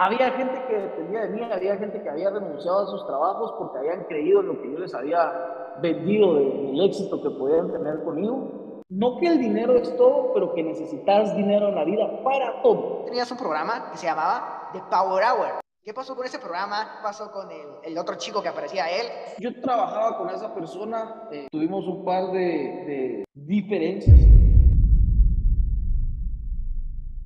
había gente que dependía de mí, había gente que había renunciado a sus trabajos porque habían creído en lo que yo les había vendido del éxito que podían tener conmigo. No que el dinero es todo, pero que necesitas dinero en la vida para todo. Tenías un programa que se llamaba The Power Hour. ¿Qué pasó con ese programa? ¿Qué pasó con el, el otro chico que aparecía él? Yo trabajaba con esa persona, eh, tuvimos un par de, de diferencias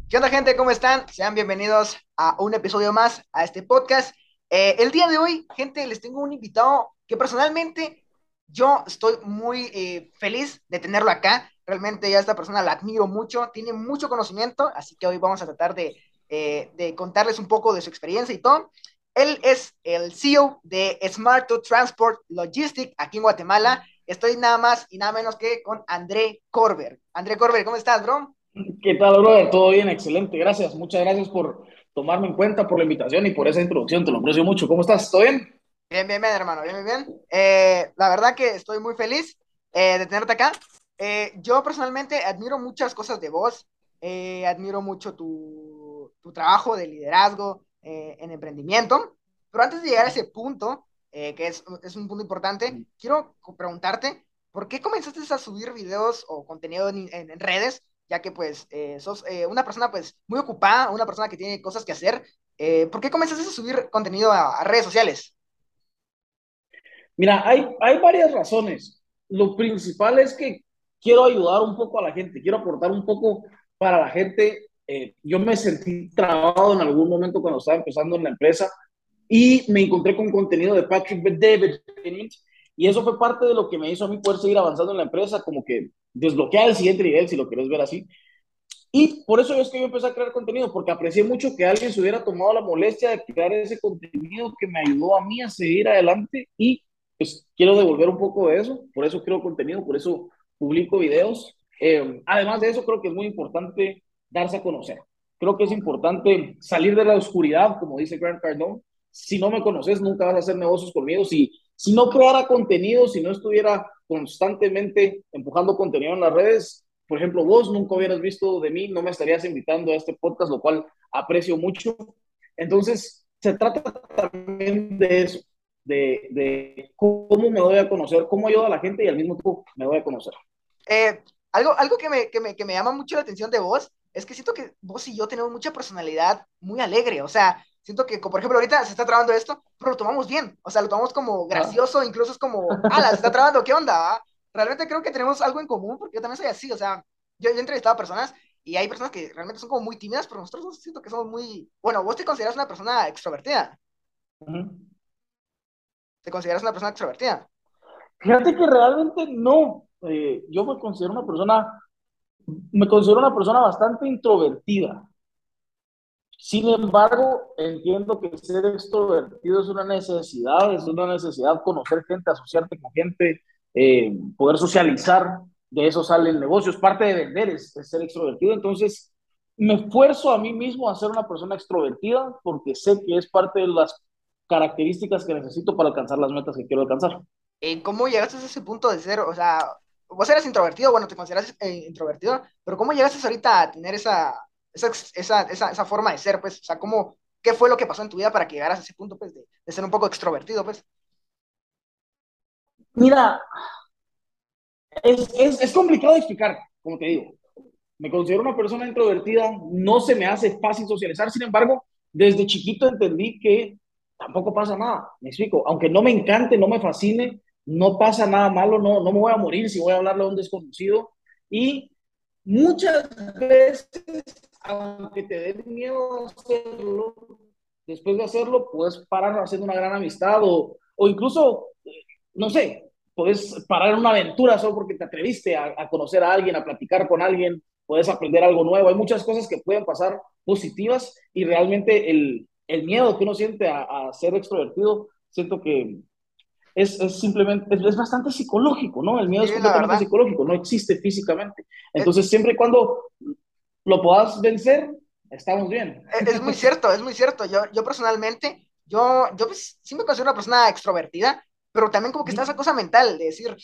¿Qué onda gente? ¿Cómo están? Sean bienvenidos a un episodio más a este podcast. Eh, el día de hoy, gente, les tengo un invitado que personalmente yo estoy muy eh, feliz de tenerlo acá. Realmente ya esta persona la admiro mucho, tiene mucho conocimiento, así que hoy vamos a tratar de, eh, de contarles un poco de su experiencia y todo. Él es el CEO de Smart to Transport Logistics aquí en Guatemala. Estoy nada más y nada menos que con André Corber. André Corber, ¿cómo estás, bro? ¿Qué tal, brother? Todo bien, excelente, gracias. Muchas gracias por tomarme en cuenta, por la invitación y por esa introducción, te lo aprecio mucho. ¿Cómo estás? ¿Todo bien? Bien, bien, bien, hermano, bien, bien, bien. Eh, la verdad que estoy muy feliz eh, de tenerte acá. Eh, yo personalmente admiro muchas cosas de vos, admiro mucho tu, tu, trabajo de liderazgo en emprendimiento, pero antes de llegar a ese punto, que es, es, un punto importante, quiero preguntarte, ¿por qué comenzaste a subir videos o contenido en, en, en redes? Ya que pues eh, sos eh, una persona pues muy ocupada, una persona que tiene cosas que hacer. Eh, ¿Por qué comenzaste a subir contenido a, redes sociales? Mira, hay, hay varias razones. Lo principal es que quiero ayudar un poco a la gente, quiero aportar un poco para la gente. yo me sentí trabado en algún momento cuando estaba empezando en la empresa y me encontré con contenido de Patrick David y eso fue parte de lo que me hizo a mí poder seguir avanzando en la empresa, como que desbloquear el siguiente nivel, si lo querés ver así. Y por eso es que yo empecé a crear contenido, porque aprecié mucho que alguien se hubiera tomado la molestia de crear ese contenido que me ayudó a mí a seguir adelante y pues quiero devolver un poco de eso, por eso creo contenido, por eso publico videos. Eh, además de eso, creo que es muy importante darse a conocer. Creo que es importante salir de la oscuridad, como dice Grant Cardone. Si no me conoces, nunca vas a hacer negocios conmigo. Si si no creara contenido, si no estuviera constantemente empujando contenido en las redes, por ejemplo, vos nunca hubieras visto de mí, no me estarías invitando a este podcast, lo cual aprecio mucho. Entonces, se trata también de eso, de, de cómo me doy a conocer, cómo ayudo a la gente y al mismo tiempo me doy a conocer. Eh, algo algo que, me, que, me, que me llama mucho la atención de vos es que siento que vos y yo tenemos mucha personalidad muy alegre, o sea, siento que, por ejemplo, ahorita se está trabando esto, pero lo tomamos bien, o sea, lo tomamos como gracioso, incluso es como, ala, se está trabando, ¿qué onda? Ah? Realmente creo que tenemos algo en común, porque yo también soy así, o sea, yo, he entrevistado a personas y hay personas que realmente son como muy tímidas, pero nosotros siento que somos muy, bueno, vos te consideras una persona extrovertida. ¿Te consideras una persona extrovertida? Fíjate que realmente no. Eh, yo me considero una persona, me considero una persona bastante introvertida. Sin embargo, entiendo que ser extrovertido es una necesidad, es una necesidad conocer gente, asociarte con gente, eh, poder socializar, de eso salen negocios, parte de vender es, ser extrovertido, entonces me esfuerzo a mí mismo a ser una persona extrovertida porque sé que es parte de las características que necesito para alcanzar las metas que quiero alcanzar. Eh, ¿Cómo llegaste a ese punto de ser, o sea, vos eres introvertido, bueno, te consideras eh, introvertido, pero ¿cómo llegaste ahorita a tener esa, esa, esa, esa, esa, forma de ser, pues, o sea, ¿cómo, qué fue lo que pasó en tu vida para que llegaras a ese punto, pues, de, de ser un poco extrovertido, pues? Mira, es, es, es, complicado de explicar, como te digo. Me considero una persona introvertida, no se me hace fácil socializar, sin embargo, desde chiquito entendí que tampoco pasa nada, me explico, aunque no me encante, no me fascine, no pasa nada malo, no, no me voy a morir si voy a hablarle a un desconocido y muchas veces aunque te dé miedo hacerlo, después de hacerlo, puedes parar haciendo una gran amistad o, o incluso, no sé, puedes parar una aventura solo porque te atreviste a, a, conocer a alguien, a platicar con alguien, puedes aprender algo nuevo. Hay muchas cosas que pueden pasar positivas y realmente el, el miedo que uno siente a, a ser extrovertido, siento que es, es simplemente, es, es, bastante psicológico, ¿no? El miedo sí, es completamente psicológico, no existe físicamente. Entonces, siempre y cuando lo puedas vencer, estamos bien. Es, muy cierto, es muy cierto. Yo, yo personalmente, yo, yo pues, sí me considero una persona extrovertida, pero también como que está esa cosa mental de decir,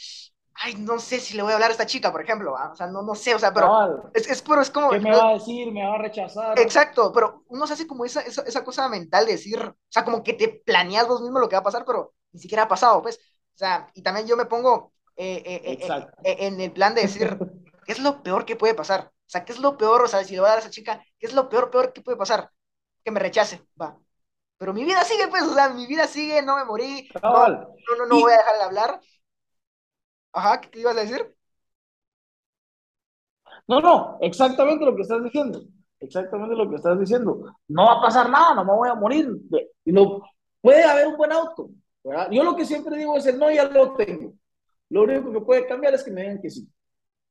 ay, no sé si le voy a hablar a esta chica, por ejemplo, o sea, no, no sé, o sea, pero es, es, pero es como... ¿Qué me va a decir? ¿Me va a rechazar? Exacto, pero uno se hace como esa, esa, esa, cosa mental de decir, o sea, como que te planeas vos mismo lo que va a pasar, pero ni siquiera ha pasado, pues, o sea, y también yo me pongo eh, eh, eh, en el plan de decir, ¿qué es lo peor que puede pasar? O sea, ¿qué es lo peor? O sea, si le voy a dar a esa chica, ¿qué es lo peor, peor que puede pasar? Que me rechace, va. Pero mi vida sigue, pues, o sea, mi vida sigue, no me morí, no, no, no, no voy a dejar de hablar, Ajá, ¿qué ibas a decir? No, no, exactamente lo que estás diciendo. Exactamente lo que estás diciendo. No va a pasar nada, no me voy a morir. No, puede haber un buen auto. Yo lo que siempre digo es el no, ya lo tengo. Lo único que puede cambiar es que me digan que sí.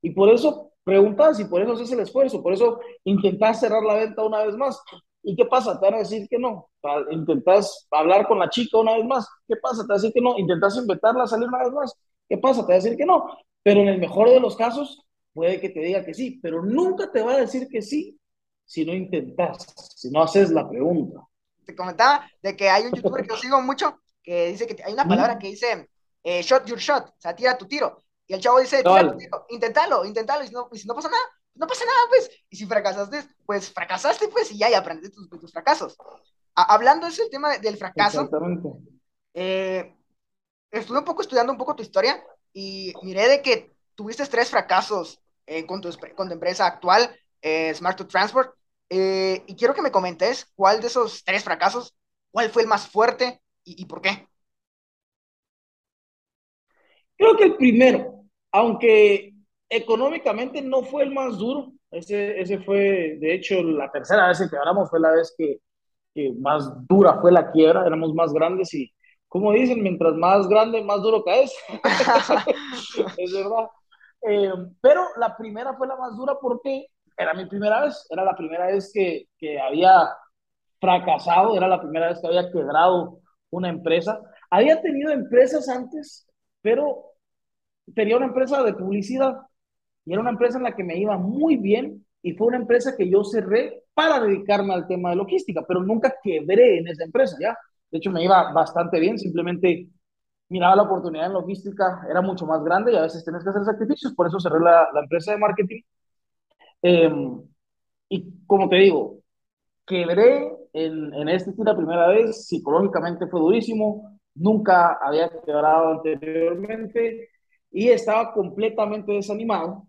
Y por eso preguntas y por eso haces el esfuerzo, por eso intentas cerrar la venta una vez más. ¿Y qué pasa? Te van a decir que no. Intentas hablar con la chica una vez más. ¿Qué pasa? Te van a decir que no. Intentas invitarla a salir una vez más. ¿Qué pasa? Te va a decir que no, pero en el mejor de los casos puede que te diga que sí, pero nunca te va a decir que sí si no intentas, si no haces la pregunta. Te comentaba de que hay un youtuber que yo sigo mucho que dice que hay una palabra que dice eh, shot your shot, o sea, tira tu tiro. Y el chavo dice, tira tu tiro, inténtalo, inténtalo, y si, no, y si no pasa nada, no pasa nada, pues. Y si fracasaste, pues fracasaste, pues, y ya, y aprendiste tus, tus fracasos. hablando de ese tema del fracaso, Exactamente. Eh, estuve un poco estudiando un poco tu historia y miré de que tuviste tres fracasos eh, con, tu, con, tu, empresa actual, eh, Smart to Transport, eh, y quiero que me comentes cuál de esos tres fracasos, cuál fue el más fuerte y, y, por qué. Creo que el primero, aunque económicamente no fue el más duro, ese, ese fue, de hecho, la tercera vez que hablamos fue la vez que, que más dura fue la quiebra, éramos más grandes y como dicen, mientras más grande, más duro caes. es verdad. Eh, pero la primera fue la más dura porque era mi primera vez, era la primera vez que, que había fracasado, era la primera vez que había quebrado una empresa. Había tenido empresas antes, pero tenía una empresa de publicidad y era una empresa en la que me iba muy bien y fue una empresa que yo cerré para dedicarme al tema de logística, pero nunca quebré en esa empresa, ¿ya? De hecho, me iba bastante bien, simplemente miraba la oportunidad en logística, era mucho más grande y a veces tienes que hacer sacrificios, por eso cerré la, la empresa de marketing. Em, y como te digo, quebré en, en este la primera vez, psicológicamente fue durísimo, nunca había quebrado anteriormente y estaba completamente desanimado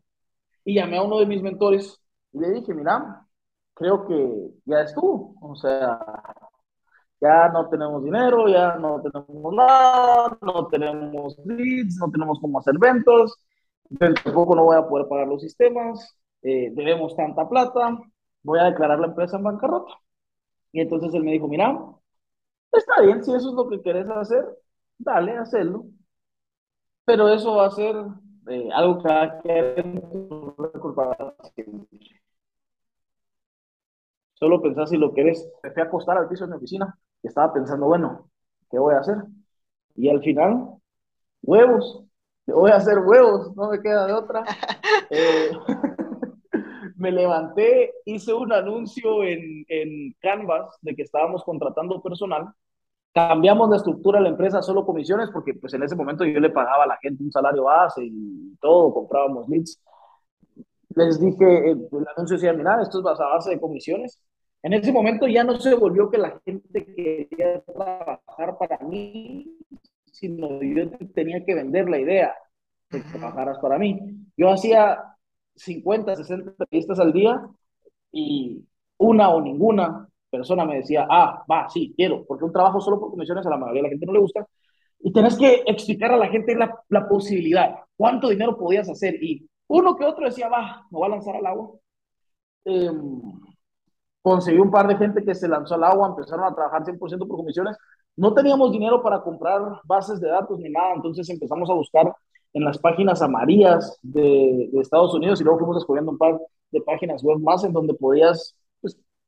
y llamé a uno de mis mentores y le dije, mira, creo que ya estuvo, o sea, ya no tenemos dinero, ya no tenemos nada, no tenemos leads, no tenemos cómo hacer ventas, tampoco no voy a poder pagar los sistemas, eh, debemos tanta plata, voy a declarar la empresa en bancarrota. Y entonces él me dijo, mira, está bien, si eso es lo que quieres hacer, dale, hacerlo. Pero eso va a ser eh, algo que va a quedar en Solo pensás si lo querés. Me fui a acostar al piso de mi oficina estaba pensando, bueno, ¿qué voy a hacer? Y al final, huevos, voy a hacer huevos, no me queda de otra. Eh, me levanté, hice un anuncio en, en Canvas de que estábamos contratando personal. Cambiamos la estructura de la empresa solo comisiones porque pues en ese momento yo le pagaba a la gente un salario base y todo, comprábamos leads. Les dije, el anuncio decía, mira, esto es a base de comisiones en ese momento ya no se volvió que la gente quería trabajar para mí, sino yo tenía que vender la idea de que trabajaras para mí. Yo hacía 50, 60 entrevistas al día y una o ninguna persona me decía, ah, va, sí, quiero, porque un trabajo solo por comisiones a la mayoría de la gente no le gusta. Y tenés que explicar a la gente la, la posibilidad, cuánto dinero podías hacer. Y uno que otro decía, va, me voy a lanzar al agua. Eh, conseguí un par de gente que se lanzó al agua, empezaron a trabajar 100% por comisiones. No teníamos dinero para comprar bases de datos ni nada, entonces empezamos a buscar en las páginas amarillas de, de Estados Unidos y luego fuimos descubriendo un par de páginas web más en donde podías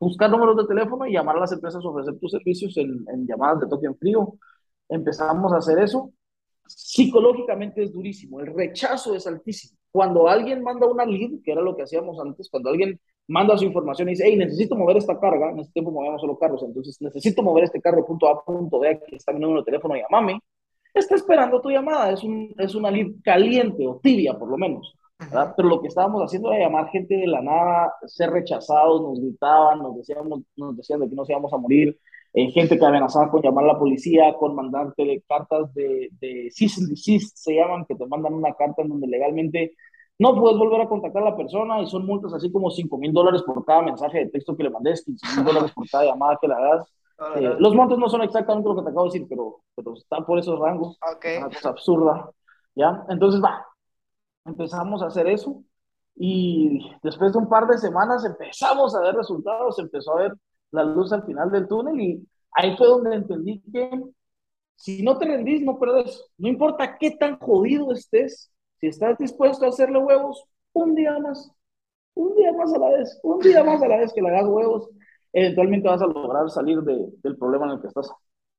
buscar números de teléfono y llamar a las empresas a ofrecer tus servicios en, en llamadas de toque en frío. Empezamos a hacer eso. Psicológicamente es durísimo, el rechazo es altísimo. Cuando alguien manda una lead, que era lo que hacíamos antes, cuando alguien manda su información y dice, hey, necesito mover esta carga, en este tiempo movíamos solo carros, entonces necesito mover este carro punto A, punto B, aquí está mi número de teléfono, llámame. está esperando tu llamada, es, un, es una lead caliente o tibia por lo menos. ¿Verdad? Pero lo que estábamos haciendo era llamar gente de la nada, ser rechazados, nos gritaban, nos, decíamos, nos decían de que nos íbamos a morir, eh, gente que amenazaba con llamar a la policía, con mandarte cartas de, de cease and desist, se llaman, que te mandan una carta en donde legalmente no puedes volver a contactar a la persona y son multas así como 5 mil dólares por cada mensaje de texto que le mandes, 15 mil dólares por cada llamada que le hagas. Eh, los montos no son exactamente lo que te acabo de decir, pero, pero están por esos rangos. Okay. Una cosa absurda. ¿Ya? Entonces, va, empezamos a hacer eso y después de un par de semanas empezamos a ver resultados, empezó a ver la luz al final del túnel y ahí fue donde entendí que si no te rendís, no perdés. No importa qué tan jodido estés, si estás dispuesto a hacerle huevos, un día más, un día más a la vez, un día más a la vez que le hagas huevos, eventualmente vas a lograr salir de, del problema en el que estás.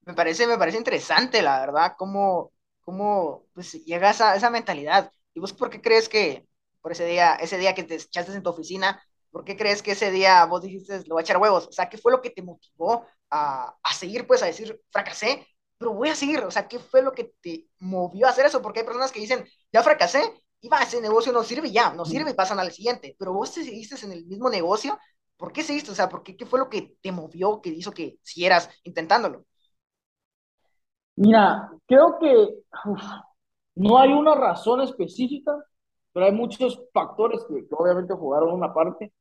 Me parece, me parece interesante, la verdad, cómo, cómo pues, llega esa, esa mentalidad. ¿Y vos por qué crees que por ese día, ese día que te echaste en tu oficina, por qué crees que ese día vos dijiste, lo voy a echar huevos? O sea, ¿qué fue lo que te motivó a, a seguir, pues, a decir, fracasé, pero voy a seguir? O sea, ¿qué fue lo que te movió a hacer eso? Porque hay personas que dicen, ya fracasé, y va, ese negocio no sirve ya, no sirve y pasan al siguiente. Pero vos te seguiste en el mismo negocio, ¿por qué seguiste? O sea, ¿por qué, ¿qué fue lo que te movió, que hizo que siguieras intentándolo? Mira, creo que uf, no hay una razón específica, pero hay muchos factores que, que obviamente jugaron una parte.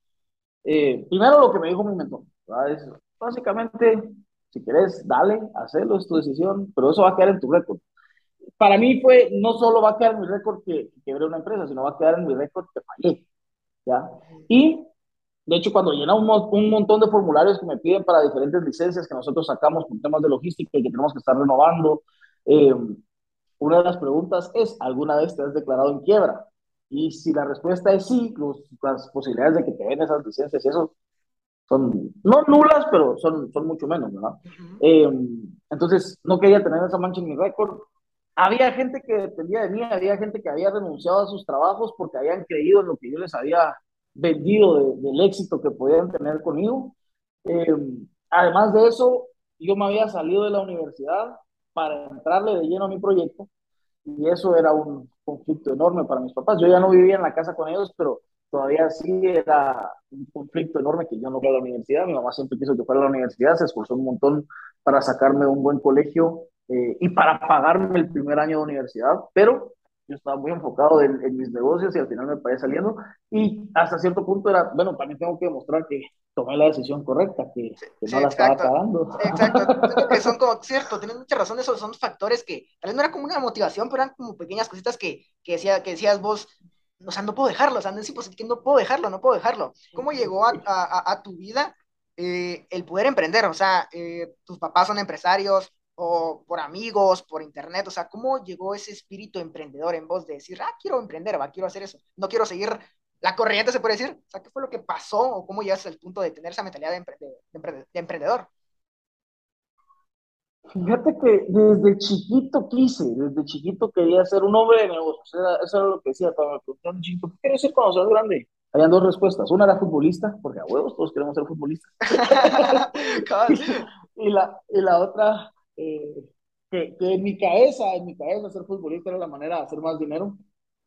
Eh, primero, lo que me dijo mi mentor, es básicamente, si querés, dale, hacelo, es tu decisión, pero eso va a quedar en tu récord. Para mí fue, no solo va a quedar en mi récord que, que quebré una empresa, sino va a quedar en mi récord que fallé, ¿ya? Y, de hecho, cuando llenamos un montón de formularios que me piden para diferentes licencias que nosotros sacamos por temas de logística y que tenemos que estar renovando, eh, una de las preguntas es, ¿alguna vez te has declarado en quiebra? Y si la respuesta es sí, los, las posibilidades de que te den esas licencias y eso son, no nulas, pero son, son mucho menos, ¿verdad? Uh -huh. eh, entonces, no quería tener esa mancha en mi récord. Había gente que dependía de mí, había gente que había renunciado a sus trabajos porque habían creído en lo que yo les había vendido de, del éxito que podían tener conmigo. Eh, además de eso, yo me había salido de la universidad para entrarle de lleno a mi proyecto y eso era un conflicto enorme para mis papás. Yo ya no vivía en la casa con ellos, pero todavía sí era un conflicto enorme que yo no fui a la universidad. Mi mamá siempre quiso que fuera a la universidad, se esforzó un montón para sacarme de un buen colegio eh, y para pagarme el primer año de universidad, pero yo estaba muy enfocado en, en, mis negocios y al final me paré saliendo y hasta cierto punto era, bueno, también tengo que demostrar que tomé la decisión correcta, que, que sí, no la exacto, estaba cagando. Exacto, que son como, cierto, tienes mucha razón, esos son factores que tal vez no era como una motivación, pero eran como pequeñas cositas que, que, decía, que decías vos, o sea, no puedo dejarlo, o sea, no es imposible, que no puedo dejarlo, no puedo dejarlo. ¿Cómo llegó a, a, a tu vida eh, el poder emprender? O sea, eh, tus papás son empresarios, o por amigos, por internet, o sea, ¿cómo llegó ese espíritu emprendedor en vos de decir, ah, quiero emprender, va, quiero hacer eso, no quiero seguir la corriente, se puede decir? O sea, ¿qué fue lo que pasó o cómo llegaste al punto de tener esa mentalidad de, empre de, empre de emprendedor? Fíjate que desde chiquito quise, desde chiquito quería ser un hombre de negocios, eso era lo que decía cuando me preguntaron, chiquito, ¿qué quieres ser cuando seas grande? Habían dos respuestas, una era futbolista, porque a huevos todos queremos ser futbolistas, y, la, y la otra eh, que, que, en mi cabeza, en mi cabeza ser futbolista era la manera de hacer más dinero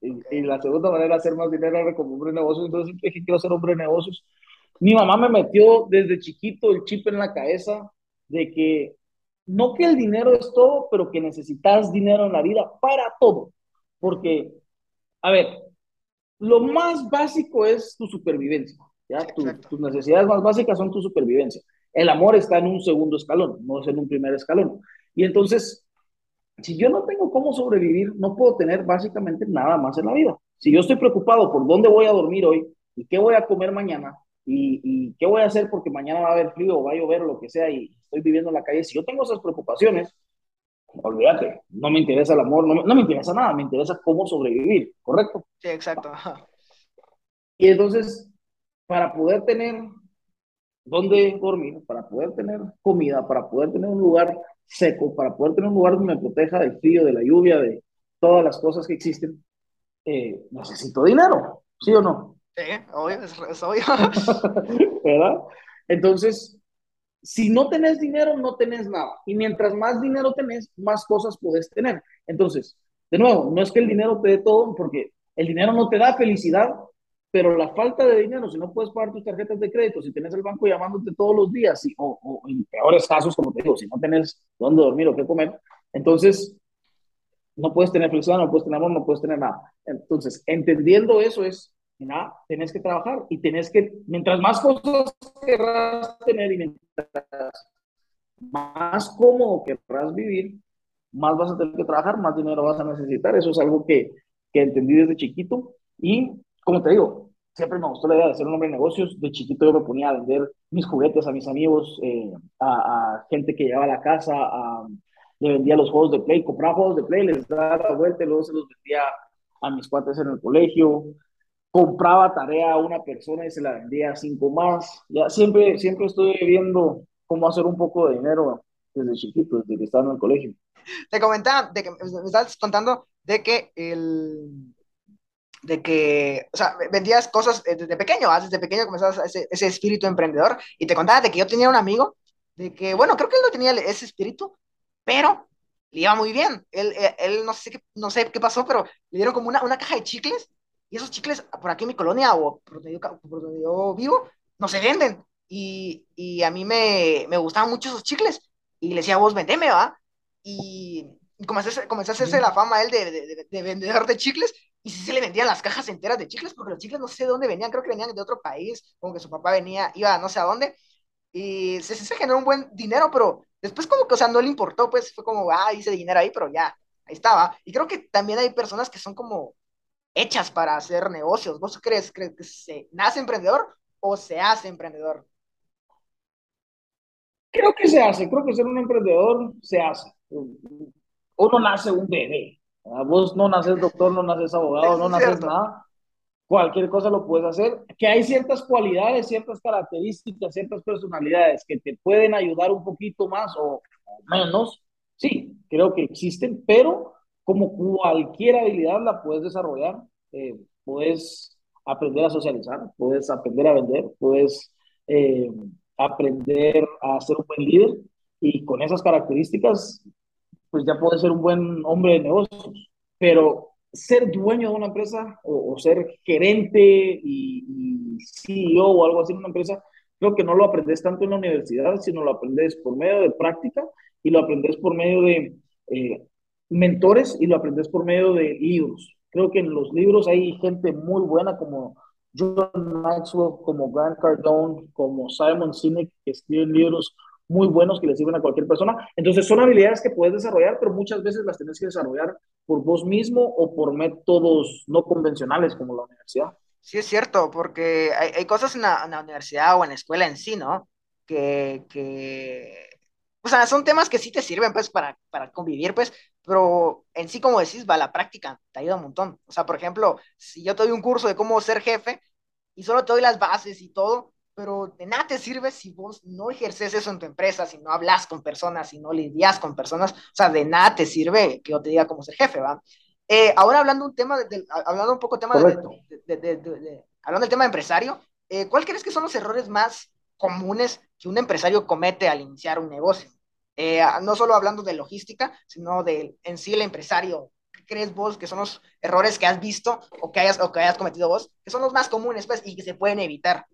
y, y la segunda manera de hacer más dinero era como hombre de negocios, entonces dije quiero ser hombre de negocios. Mi mamá me metió desde chiquito el chip en la cabeza de que no que el dinero es todo, pero que necesitas dinero en la vida para todo, porque, a ver, lo más básico es tu supervivencia, ¿ya? Tu, tus necesidades más básicas son tu supervivencia. El amor está en un segundo escalón, no es en un primer escalón. Y entonces, si yo no tengo cómo sobrevivir, no puedo tener básicamente nada más en la vida. Si yo estoy preocupado por dónde voy a dormir hoy y qué voy a comer mañana y, y qué voy a hacer porque mañana va a haber frío o va a llover o lo que sea y estoy viviendo en la calle, si yo tengo esas preocupaciones, olvídate, no me interesa el amor, no, no me interesa nada, me interesa cómo sobrevivir, ¿correcto? Sí, exacto. Y entonces, para poder tener dónde dormir, para poder tener comida, para poder tener un lugar seco, para poder tener un lugar donde me proteja del frío, de la lluvia, de todas las cosas que existen, eh, necesito dinero, ¿sí o no? Sí, obvio, es, es obvio. ¿Verdad? Entonces, si no tenés dinero, no tenés nada. Y mientras más dinero tenés, más cosas podés tener. Entonces, de nuevo, no es que el dinero te dé todo, porque el dinero no te da felicidad, pero la falta de dinero, si no puedes pagar tus tarjetas de crédito, si tienes el banco llamándote todos los días, o, o, en peores casos, como te digo, si no tienes dónde dormir o qué comer, entonces no puedes tener felicidad, no puedes tener amor, no puedes tener nada. Entonces, entendiendo eso es, nada, tenés que trabajar y tenés que, mientras más cosas querrás tener y mientras más cómodo querrás vivir, más vas a tener que trabajar, más dinero vas a necesitar. Eso es algo que, que entendí desde chiquito y como te digo, siempre me gustó la idea de ser un hombre de negocios. De chiquito yo me ponía a vender mis juguetes a mis amigos, eh, a, gente que llevaba a la casa, a, le vendía los juegos de play, compraba juegos de play, les daba la vuelta y luego se los vendía a mis cuates en el colegio. Compraba tarea a una persona y se la vendía a cinco más. Ya siempre, siempre estoy viendo cómo hacer un poco de dinero desde chiquito, desde que estaba en el colegio. Te comentaba, de que me estás contando de que el, de que, o sea, vendías cosas eh, desde pequeño, ¿ah? desde pequeño comenzabas ese, ese espíritu emprendedor y te contaba de que yo tenía un amigo, de que, bueno, creo que él no tenía ese espíritu, pero le iba muy bien. Él, eh, él, no, sé qué, no sé qué pasó, pero le dieron como una, una caja de chicles y esos chicles por aquí en mi colonia o por donde yo, por donde yo vivo no se venden. Y, y a mí me, me, gustaban mucho esos chicles y le decía, vos vendeme, ¿va? Y, y comencé, a hacerse la fama él de, de, de, vendedor de chicles y si se le vendían las cajas enteras de chicles, porque los chicles no sé de dónde venían, creo que venían de otro país, como que su papá venía, iba no sé a dónde, y se, se generó un buen dinero, pero después como que, o sea, no le importó, pues fue como, ah, hice dinero ahí, pero ya, ahí estaba. Y creo que también hay personas que son como hechas para hacer negocios. ¿Vos crees, crees que se nace emprendedor o se hace emprendedor? Creo que se hace, creo que ser un emprendedor se hace. Uno nace un bebé, Vos no naces doctor, no naces abogado, no naces nada. Cualquier cosa lo puedes hacer. Que hay ciertas cualidades, ciertas características, ciertas personalidades que te pueden ayudar un poquito más o, menos. Sí, creo que existen, pero como cualquier habilidad la puedes desarrollar. Eh, puedes aprender a socializar, puedes aprender a vender, puedes eh, aprender a ser un buen líder y con esas características pues ya puede ser un buen hombre de negocios. Pero ser dueño de una empresa o, ser gerente y, y, CEO o algo así en una empresa, creo que no lo aprendes tanto en la universidad, sino lo aprendes por medio de práctica y lo aprendes por medio de eh, mentores y lo aprendes por medio de libros. Creo que en los libros hay gente muy buena como John Maxwell, como Grant Cardone, como Simon Sinek, que escriben libros muy buenos que le sirven a cualquier persona. Entonces son habilidades que puedes desarrollar, pero muchas veces las tienes que desarrollar por vos mismo o por métodos no convencionales como la universidad. Sí, es cierto, porque hay, hay cosas en la, en la, universidad o en la escuela en sí, ¿no? Que, que, o sea, son temas que sí te sirven, pues, para, para convivir, pues, pero en sí, como decís, va la práctica, te ayuda un montón. O sea, por ejemplo, si yo te doy un curso de cómo ser jefe y solo te doy las bases y todo, pero de nada te sirve si vos no ejerces eso en tu empresa, si no hablas con personas, si no lidias con personas, o sea, de nada te sirve que yo te diga cómo ser jefe, ¿va? Eh, ahora hablando un tema, de, hablando un poco tema de, de, hablando del tema de empresario, eh, ¿cuál crees que son los errores más comunes que un empresario comete al iniciar un negocio? Eh, no solo hablando de logística, sino de en sí el empresario. ¿Qué crees vos que son los errores que has visto o que hayas, o que hayas cometido vos, que son los más comunes pues, y que se pueden evitar?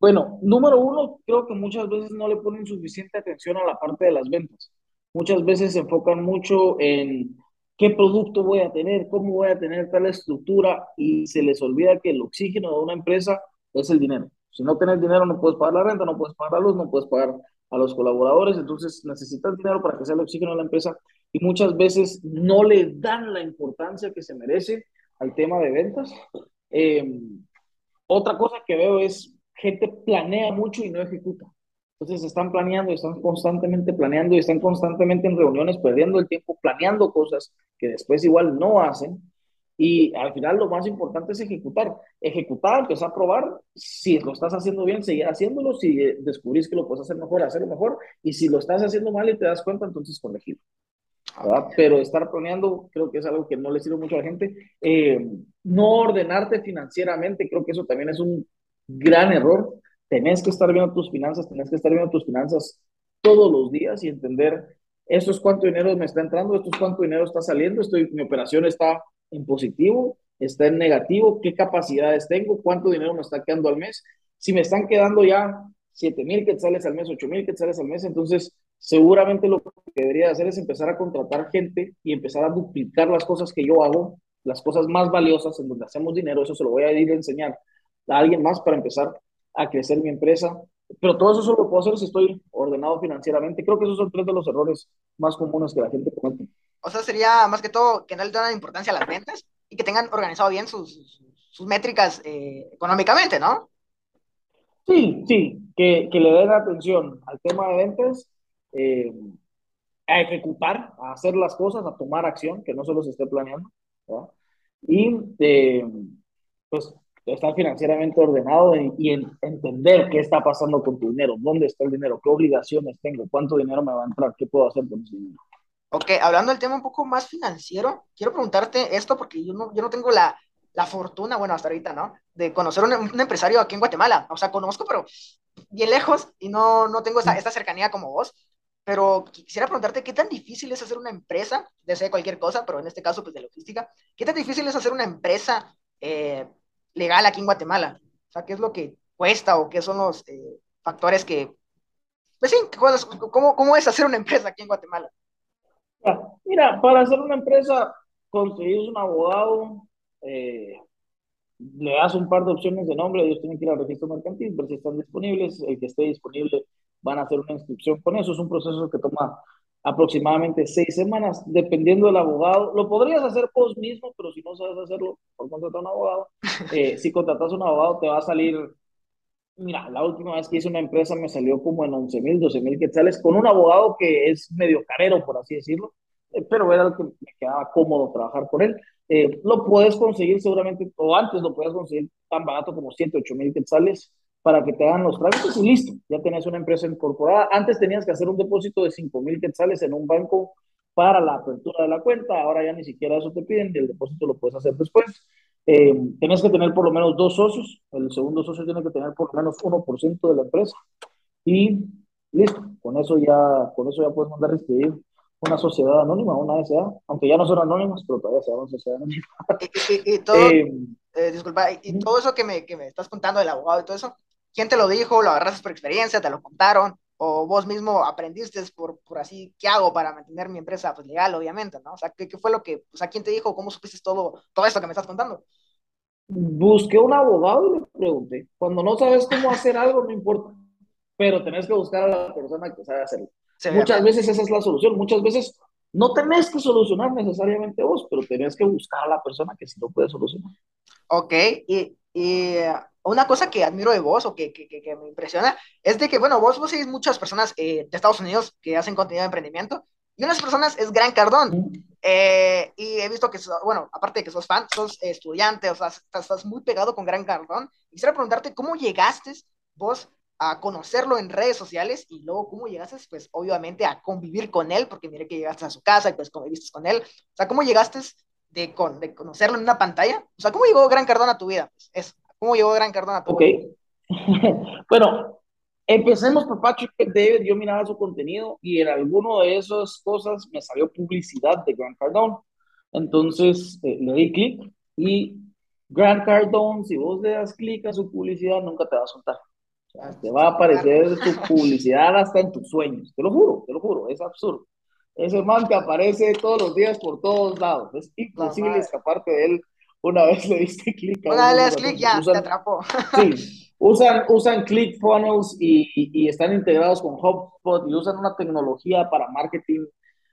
Bueno, número uno, creo que muchas veces no le ponen suficiente atención a la parte de las ventas. Muchas veces se enfocan mucho en qué producto voy a tener, cómo voy a tener tal estructura y se les olvida que el oxígeno de una empresa es el dinero. Si no tienes dinero no puedes pagar la renta, no puedes pagar la luz, no puedes pagar a los colaboradores, entonces necesitas dinero para que sea el oxígeno de la empresa y muchas veces no le dan la importancia que se merece al tema de ventas. Eh, otra cosa que veo es gente planea mucho y no ejecuta. Entonces están planeando, están constantemente planeando y están constantemente en reuniones, perdiendo el tiempo, planeando cosas que después igual no hacen. Y al final lo más importante es ejecutar. Ejecutar, empezar a probar. Si lo estás haciendo bien, seguir haciéndolo. Si descubrís que lo puedes hacer mejor, hacerlo mejor. Y si lo estás haciendo mal y te das cuenta, entonces corregirlo. Pero estar planeando creo que es algo que no le sirve mucho a la gente. Eh, no ordenarte financieramente, creo que eso también es un gran error. Tenés que estar viendo tus finanzas, tenés que estar viendo tus finanzas todos los días y entender esto es cuánto dinero me está entrando, esto es cuánto dinero está saliendo, estoy, mi operación está en positivo, está en negativo, qué capacidades tengo, cuánto dinero me está quedando al mes. Si me están quedando ya 7 mil quetzales al mes, 8 mil quetzales al mes, entonces seguramente lo que debería hacer es empezar a contratar gente y empezar a duplicar las cosas que yo hago, las cosas más valiosas en donde hacemos dinero, eso se lo voy a ir a enseñar a alguien más para empezar a crecer mi empresa. Pero todo eso solo lo puedo hacer si estoy ordenado financieramente. Creo que esos son tres de los errores más comunes que la gente comete. O sea, sería más que todo que no le dan importancia a las ventas y que tengan organizado bien sus, sus métricas eh, económicamente, ¿no? Sí, sí, que, que, le den atención al tema de ventas, eh, a ejecutar, a hacer las cosas, a tomar acción, que no se los esté planeando, ¿verdad? y eh, pues estar financieramente ordenado y, entender qué está pasando con tu dinero, dónde está el dinero, qué obligaciones tengo, cuánto dinero me va a entrar, qué puedo hacer con ese dinero. Ok, hablando del tema un poco más financiero, quiero preguntarte esto porque yo no, yo no tengo la, la fortuna, bueno, hasta ahorita, ¿no? De conocer un, un, empresario aquí en Guatemala. O sea, conozco, pero bien lejos y no, no tengo esta, esta cercanía como vos. Pero quisiera preguntarte qué tan difícil es hacer una empresa, desde cualquier cosa, pero en este caso, pues de logística. ¿Qué tan difícil es hacer una empresa eh, legal aquí en Guatemala? O sea, ¿qué es lo que cuesta o qué son los eh, factores que... Pues sí, ¿cómo, ¿cómo es hacer una empresa aquí en Guatemala? Mira, para hacer una empresa conseguís un abogado, eh, le das un par de opciones de nombre, ellos tienen que ir al registro mercantil, ver si están disponibles, el que esté disponible van a hacer una inscripción con eso, es un proceso que toma aproximadamente seis semanas, dependiendo del abogado. Lo podrías hacer vos mismo, pero si no sabes hacerlo, por contratar a un abogado. Eh, si contratas a un abogado, te va a salir. Mira, la última vez que hice una empresa me salió como en 11 mil, 12 mil quetzales con un abogado que es medio carero, por así decirlo, eh, pero era el que me quedaba cómodo trabajar con él. Eh, lo puedes conseguir seguramente, o antes lo puedes conseguir tan barato como 7, 8 mil quetzales para que te hagan los trámites y listo, ya tenés una empresa incorporada. Antes tenías que hacer un depósito de 5 mil quetzales en un banco para la apertura de la cuenta, ahora ya ni siquiera eso te piden y el depósito lo puedes hacer después. Eh, tenés que tener por lo menos dos socios, el segundo socio tiene que tener por lo menos 1% de la empresa y listo, con eso ya, con eso ya puedes mandar a escribir una sociedad anónima, una SA, aunque ya no son anónimas, pero todavía se llaman sociedad anónima. Y, todo, eh, eh, disculpa, y todo eso que me, que me estás contando del abogado y todo eso, ¿Quién te lo dijo? ¿Lo agarraste por experiencia? ¿Te lo contaron? ¿O vos mismo aprendiste por, por así, qué hago para mantener mi empresa pues, legal, obviamente, ¿no? O sea, ¿qué, qué fue lo que, o sea, quién te dijo? ¿Cómo supiste todo, todo esto que me estás contando? Busqué un abogado y le pregunté. Cuando no sabes cómo hacer algo, no importa, pero tenés que buscar a la persona que sabe hacerlo. Muchas veces esa es la solución, muchas veces no tenés que solucionar necesariamente vos, pero tenés que buscar a la persona que sí lo puede solucionar. Ok, y, y una cosa que admiro de vos o que, que, que, me impresiona es de que, bueno, vos, vos seguís muchas personas eh, de Estados Unidos que hacen contenido de emprendimiento y una de esas personas es Gran Cardón. Eh, y he visto que, bueno, aparte de que sos fan, sos estudiante, o sea, estás, estás muy pegado con Gran Cardón. Quisiera preguntarte cómo llegaste vos a conocerlo en redes sociales y luego cómo llegaste, pues obviamente a convivir con él, porque miré que llegaste a su casa y pues conviviste con él. O sea, ¿cómo llegaste de, con, de conocerlo en una pantalla? O sea, ¿cómo llegó Gran Cardón a tu vida? Pues eso. ¿Cómo llegó Gran Cardona? Ok. bueno, empecemos por Patrick David. Yo miraba su contenido y en alguno de esas cosas me salió publicidad de Gran Cardone. Entonces eh, le di clic y Gran Cardone, si vos le das clic a su publicidad, nunca te va a soltar. te va a aparecer su publicidad hasta en tus sueños. Te lo juro, te lo juro, es absurdo. Ese man que aparece todos los días por todos lados. Es imposible escaparte de él una vez le diste clic. Una vez le das clic, ya, te atrapó. Sí, usan, usan ClickFunnels y, y, están integrados con HubSpot y usan una tecnología para marketing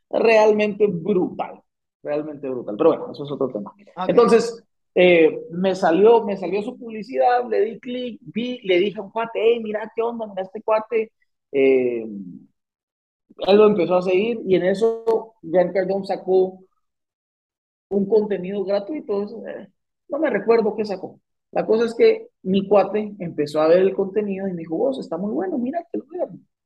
realmente brutal, realmente brutal. Pero bueno, eso es otro tema. Entonces, eh, me, salió, me salió su publicidad, le di clic, vi, le dije a un cuate, hey, mira qué onda, mira este cuate. Eh, él lo empezó a seguir y en eso Grant Cardone sacó un contenido gratuito. Eh, no me recuerdo qué sacó. La cosa es que mi cuate empezó a ver el contenido y me dijo, vos, está muy bueno, mira, te lo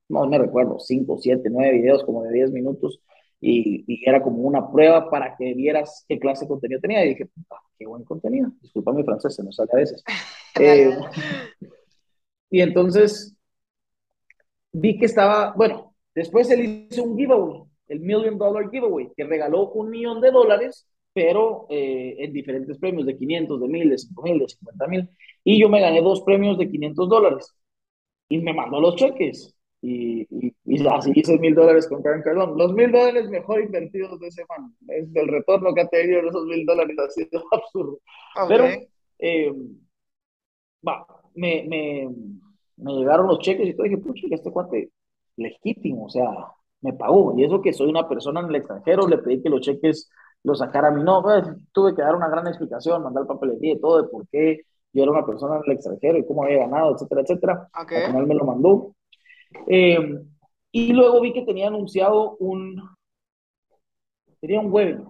No me recuerdo, 5, 7, 9 videos como de 10 minutos y, y, era como una prueba para que vieras qué clase de contenido tenía. Y dije, qué buen contenido. Disculpa mi francés, se nos sale a veces. Eh, y entonces vi que estaba, bueno, Después él hizo un giveaway, el Million Dollar Giveaway, que regaló un millón de dólares, pero eh, en diferentes premios de 500, de 1000, de 5000, de 50 mil. Y yo me gané dos premios de 500 dólares. Y me mandó los cheques. Y, y, así hice mil dólares con Karen Cardón. Los mil dólares mejor invertidos de ese man. Es el retorno que ha tenido esos mil dólares ha sido absurdo. Pero, eh, va, me, me, me, llegaron los cheques y todo. Y dije, pucha, este cuate legítimo, o sea, me pagó. Y eso que soy una persona en el extranjero, le pedí que los cheques los sacara a mí. No, pues, tuve que dar una gran explicación, mandar papelería y todo de por qué yo era una persona en el extranjero y cómo había ganado, etcétera, etcétera. Al final me lo mandó. Eh, y luego vi que tenía anunciado un, tenía un webinar.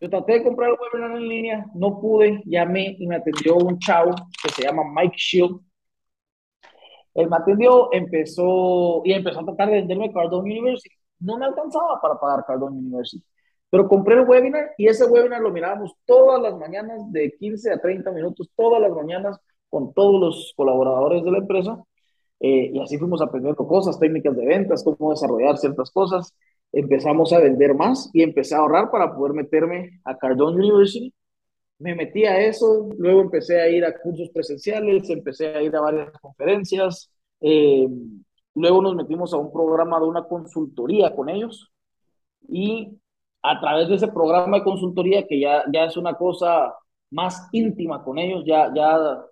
Yo traté de comprar el webinar en línea, no pude, llamé y me atendió un chavo que se llama Mike Shield. Él me atendió, empezó y empezó a tratar de venderme Cardone University. No me alcanzaba para pagar Cardone University. Pero compré el webinar y ese webinar lo mirábamos todas las mañanas de 15 a 30 minutos, todas las mañanas con todos los colaboradores de la empresa. Eh, y así fuimos aprendiendo cosas, técnicas de ventas, cómo desarrollar ciertas cosas. Empezamos a vender más y empecé a ahorrar para poder meterme a Cardone University. Me metí a eso, luego empecé a ir a cursos presenciales, empecé a ir a varias conferencias. Eh, luego nos metimos a un programa de una consultoría con ellos y a través de ese programa de consultoría, que ya, ya es una cosa más íntima con ellos, ya, ya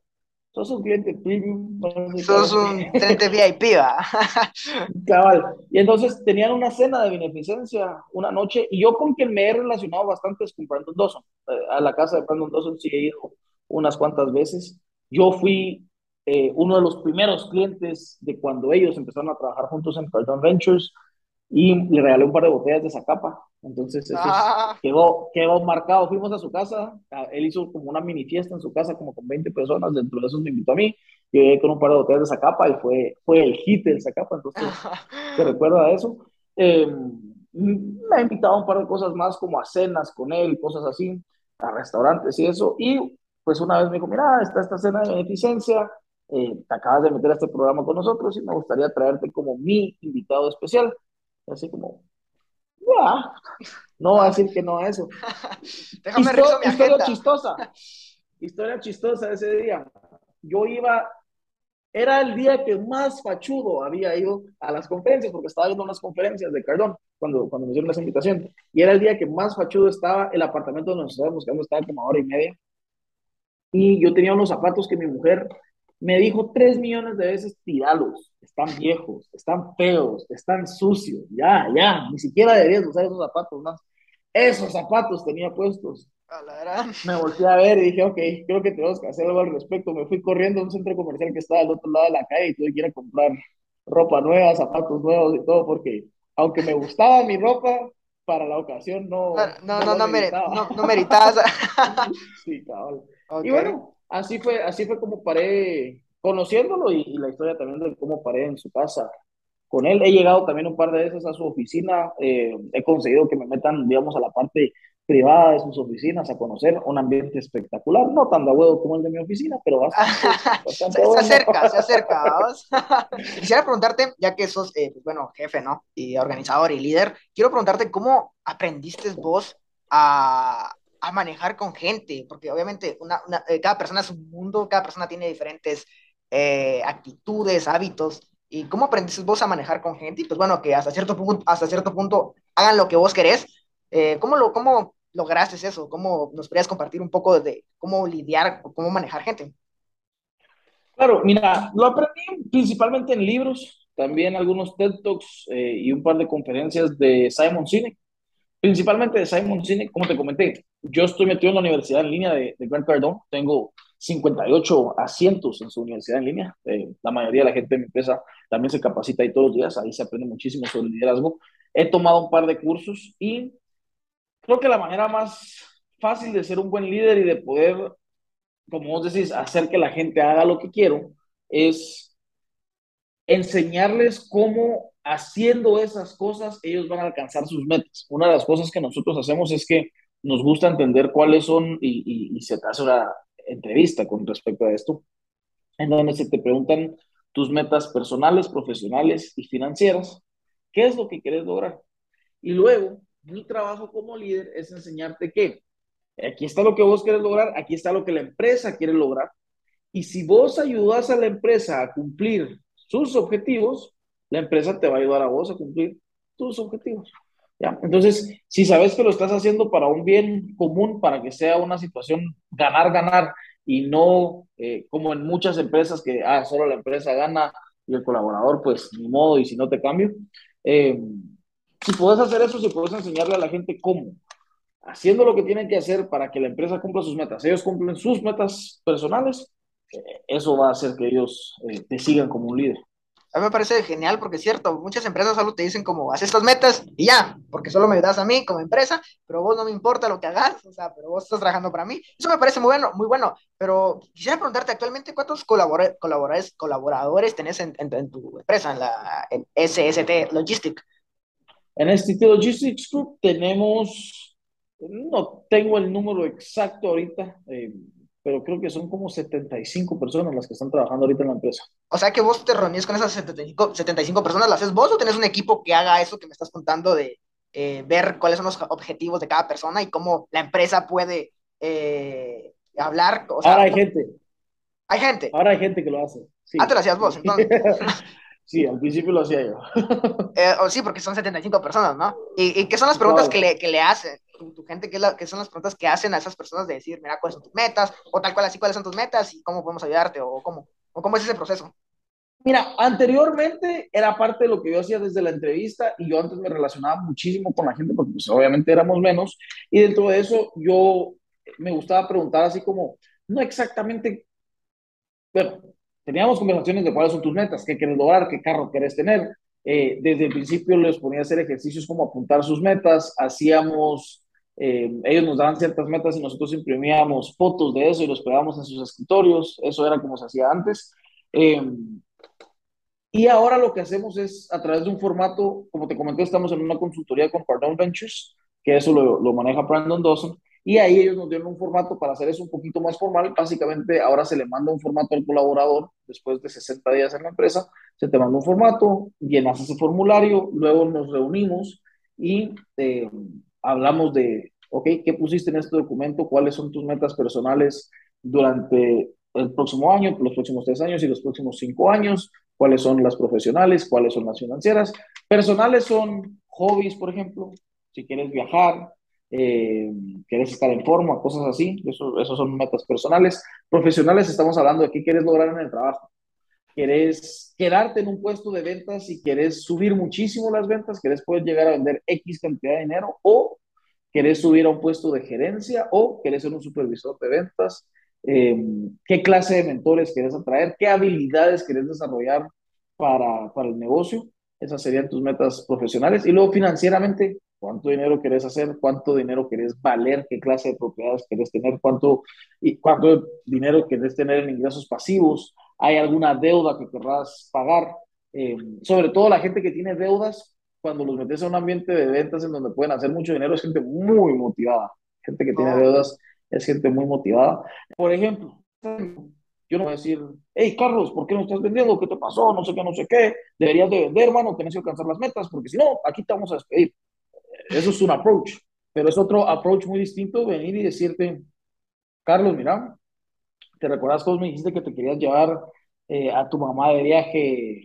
sos un cliente premium. Sos un cliente VIP, va. Cabal. Y entonces tenían una cena de beneficencia una noche, y yo con quien me he relacionado bastante es con Brandon Dawson. Eh, a la casa de Brandon Dawson sí he ido unas cuantas veces. Yo fui eh, uno de los primeros clientes de cuando ellos empezaron a trabajar juntos en Cardone Ventures y le regalé un par de botellas de Zacapa. Entonces eso ah. quedó, quedó marcado. Fuimos a su casa, él hizo como una mini fiesta en su casa, como con 20 personas, dentro de esos me invitó a mí. Yo llegué con un par de botellas de Zacapa y fue, fue el hit del Zacapa, entonces se recuerda eso. Em, me ha invitado a un par de cosas más, como a cenas con él, cosas así, a restaurantes y eso. Y pues una vez me dijo, mira, está esta cena de beneficencia, eh, te acabas de meter a este programa con nosotros y me gustaría traerte como mi invitado especial. Así como, ya, no va a decir que no a eso. Déjame Histo mi Historia chistosa. Historia chistosa ese día. Yo iba, era el día que más fachudo había ido a las conferencias, porque estaba viendo unas conferencias de Cardón cuando, cuando me hicieron esa invitación. Y era el día que más fachudo estaba el apartamento donde nos estábamos buscando, estaba como a hora y media. Y yo tenía unos zapatos que mi mujer me dijo tres millones de veces, tiralos, están viejos, están feos, están sucios, ya, ya, ni siquiera deberías usar esos zapatos más. Esos zapatos tenía puestos. Me volteé a ver y dije, ok, creo que tenemos que hacer algo al respecto. Me fui corriendo a un centro comercial que estaba al otro lado de la calle y tuve que ir a comprar ropa nueva, zapatos nuevos y todo, porque aunque me gustaba mi ropa, para la ocasión no. No, no, no, meritaba. no, no meritabas. sí, cabrón. Y bueno, así fue, así fue como paré conociéndolo y, la historia también de cómo paré en su casa con él. He llegado también un par de veces a su oficina, eh, he conseguido que me metan, digamos, a la parte privada de sus oficinas a conocer un ambiente espectacular, no tan de huevo como el de mi oficina, pero bastante, se, acerca, se acerca. Quisiera preguntarte, ya que sos, eh, pues, bueno, jefe, ¿no? Y organizador y líder, quiero preguntarte cómo aprendiste vos a, a manejar con gente, porque obviamente una, eh, cada persona es un mundo, cada persona tiene diferentes eh, actitudes, hábitos, y cómo aprendiste vos a manejar con gente, y pues bueno, que hasta cierto punto, hasta cierto punto hagan lo que vos querés, eh, ¿cómo, lo, ¿cómo lograste eso? ¿Cómo nos podrías compartir un poco de cómo lidiar, cómo manejar gente? Claro, mira, lo aprendí principalmente en libros, también algunos TED Talks y un par de conferencias de Simon Sinek, principalmente de Simon Sinek, como te comenté, yo estoy metido en la universidad en línea de, de Grant Cardone, tengo 58 asientos en su universidad en línea, eh, la mayoría de la gente de mi empresa también se capacita ahí todos los días, ahí se aprende muchísimo sobre liderazgo. He tomado un par de cursos y creo que la manera más fácil de ser un buen líder y de poder, como vos decís, hacer que la gente haga lo que quiero, es enseñarles cómo haciendo esas cosas ellos van a alcanzar sus metas. Una de las cosas que nosotros hacemos es que nos gusta entender cuáles son y, se te hace una entrevista con respecto a esto, en donde se te preguntan tus metas personales, profesionales y financieras, qué es lo que quieres lograr. Y luego, mi trabajo como líder es enseñarte que aquí está lo que vos quieres lograr, aquí está lo que la empresa quiere lograr. Y si vos ayudas a la empresa a cumplir sus objetivos, la empresa te va a ayudar a vos a cumplir tus objetivos. Entonces, si sabes que lo estás haciendo para un bien común, para que sea una situación ganar, ganar, y no eh, como en muchas empresas que ah, solo la empresa gana y el colaborador, pues ni modo, y si no te cambio. Eh, si puedes hacer eso, si puedes enseñarle a la gente cómo, haciendo lo que tienen que hacer para que la empresa cumpla sus metas, ellos cumplen sus metas personales, eh, eso va a hacer que ellos te sigan como un líder. A mí me parece genial porque es cierto, muchas empresas solo te dicen como, haz estas metas y ya, porque solo me ayudas a mí como empresa, pero vos no me importa lo que hagas, o sea, pero vos estás trabajando para mí. Eso me parece muy bueno, muy bueno, pero quisiera preguntarte actualmente cuántos colaboradores, colaboradores tenés en, tu empresa, en la en SST Logistics. En SST Logistics Group tenemos, no tengo el número exacto ahorita, eh, pero creo que son como 75 personas las que están trabajando ahorita en la empresa. O sea que vos te reunís con esas 75, 75 personas, ¿las haces vos o tenés un equipo que haga eso que me estás contando de eh, ver cuáles son los objetivos de cada persona y cómo la empresa puede eh, hablar? Ahora hay gente. Hay gente. Ahora hay gente que lo hace. Sí. Ah, te lo hacías vos, entonces. Sí, al principio lo hacía yo. Eh, sí, porque son 75 personas, ¿no? ¿Y, qué son las preguntas que, le, que le hacen? Tu, gente, ¿qué, ¿qué, son las preguntas que hacen a esas personas de decir, mira, cuáles son tus metas? O tal cual así, ¿cuáles son tus metas? ¿Y cómo podemos ayudarte? ¿O cómo, o cómo es ese proceso? Mira, anteriormente era parte de lo que yo hacía desde la entrevista y yo antes me relacionaba muchísimo con la gente porque pues, obviamente éramos menos y dentro de eso yo me gustaba preguntar así como, no exactamente, bueno, teníamos conversaciones de cuáles son tus metas, qué quieres lograr, qué carro quieres tener. Eh, desde el principio les ponía a hacer ejercicios como apuntar sus metas, hacíamos, eh, ellos nos daban ciertas metas y nosotros imprimíamos fotos de eso y los pegábamos en sus escritorios, eso era como se hacía antes. Eh, y ahora lo que hacemos es, a través de un formato, como te comenté, estamos en una consultoría con Pardon Ventures, que eso lo, lo maneja Brandon Dawson, y ahí ellos nos dieron un formato para hacer eso un poquito más formal. Básicamente, ahora se le manda un formato al colaborador después de 60 días en la empresa. Se te manda un formato, llenas ese formulario, luego nos reunimos y eh, hablamos de, ok, ¿qué pusiste en este documento? ¿Cuáles son tus metas personales durante el próximo año, los próximos tres años y los próximos cinco años? ¿Cuáles son las profesionales? ¿Cuáles son las financieras? Personales son hobbies, por ejemplo, si quieres viajar, eh, quieres estar en forma, cosas así, eso, esos son metas personales. Profesionales, estamos hablando de qué quieres lograr en el trabajo. Quieres quedarte en un puesto de ventas y quieres subir muchísimo las ventas, quieres poder llegar a vender X cantidad de dinero o quieres subir a un puesto de gerencia o quieres ser un supervisor de ventas. Eh, ¿Qué clase de mentores quieres atraer? ¿Qué habilidades quieres desarrollar para, para el negocio? Esas serían tus metas profesionales. Y luego financieramente, cuánto dinero querés hacer, cuánto dinero querés valer, qué clase de propiedades querés tener, cuánto, y cuánto dinero querés tener en ingresos pasivos, hay alguna deuda que querrás pagar. Eh, sobre todo la gente que tiene deudas, cuando los metes a un ambiente de ventas en donde pueden hacer mucho dinero, es gente muy motivada. Gente que tiene deudas es gente muy motivada. Por ejemplo, yo no voy a decir, hey Carlos, ¿por qué no estás vendiendo? ¿Qué te pasó? No sé qué, no sé qué. Deberías de vender, hermano, tenés que alcanzar las metas, porque si no, aquí te vamos a despedir. Eso es un approach, pero es otro approach muy distinto venir y decirte, Carlos, mira, ¿te recuerdas que vos me dijiste que te querías llevar eh, a tu mamá de viaje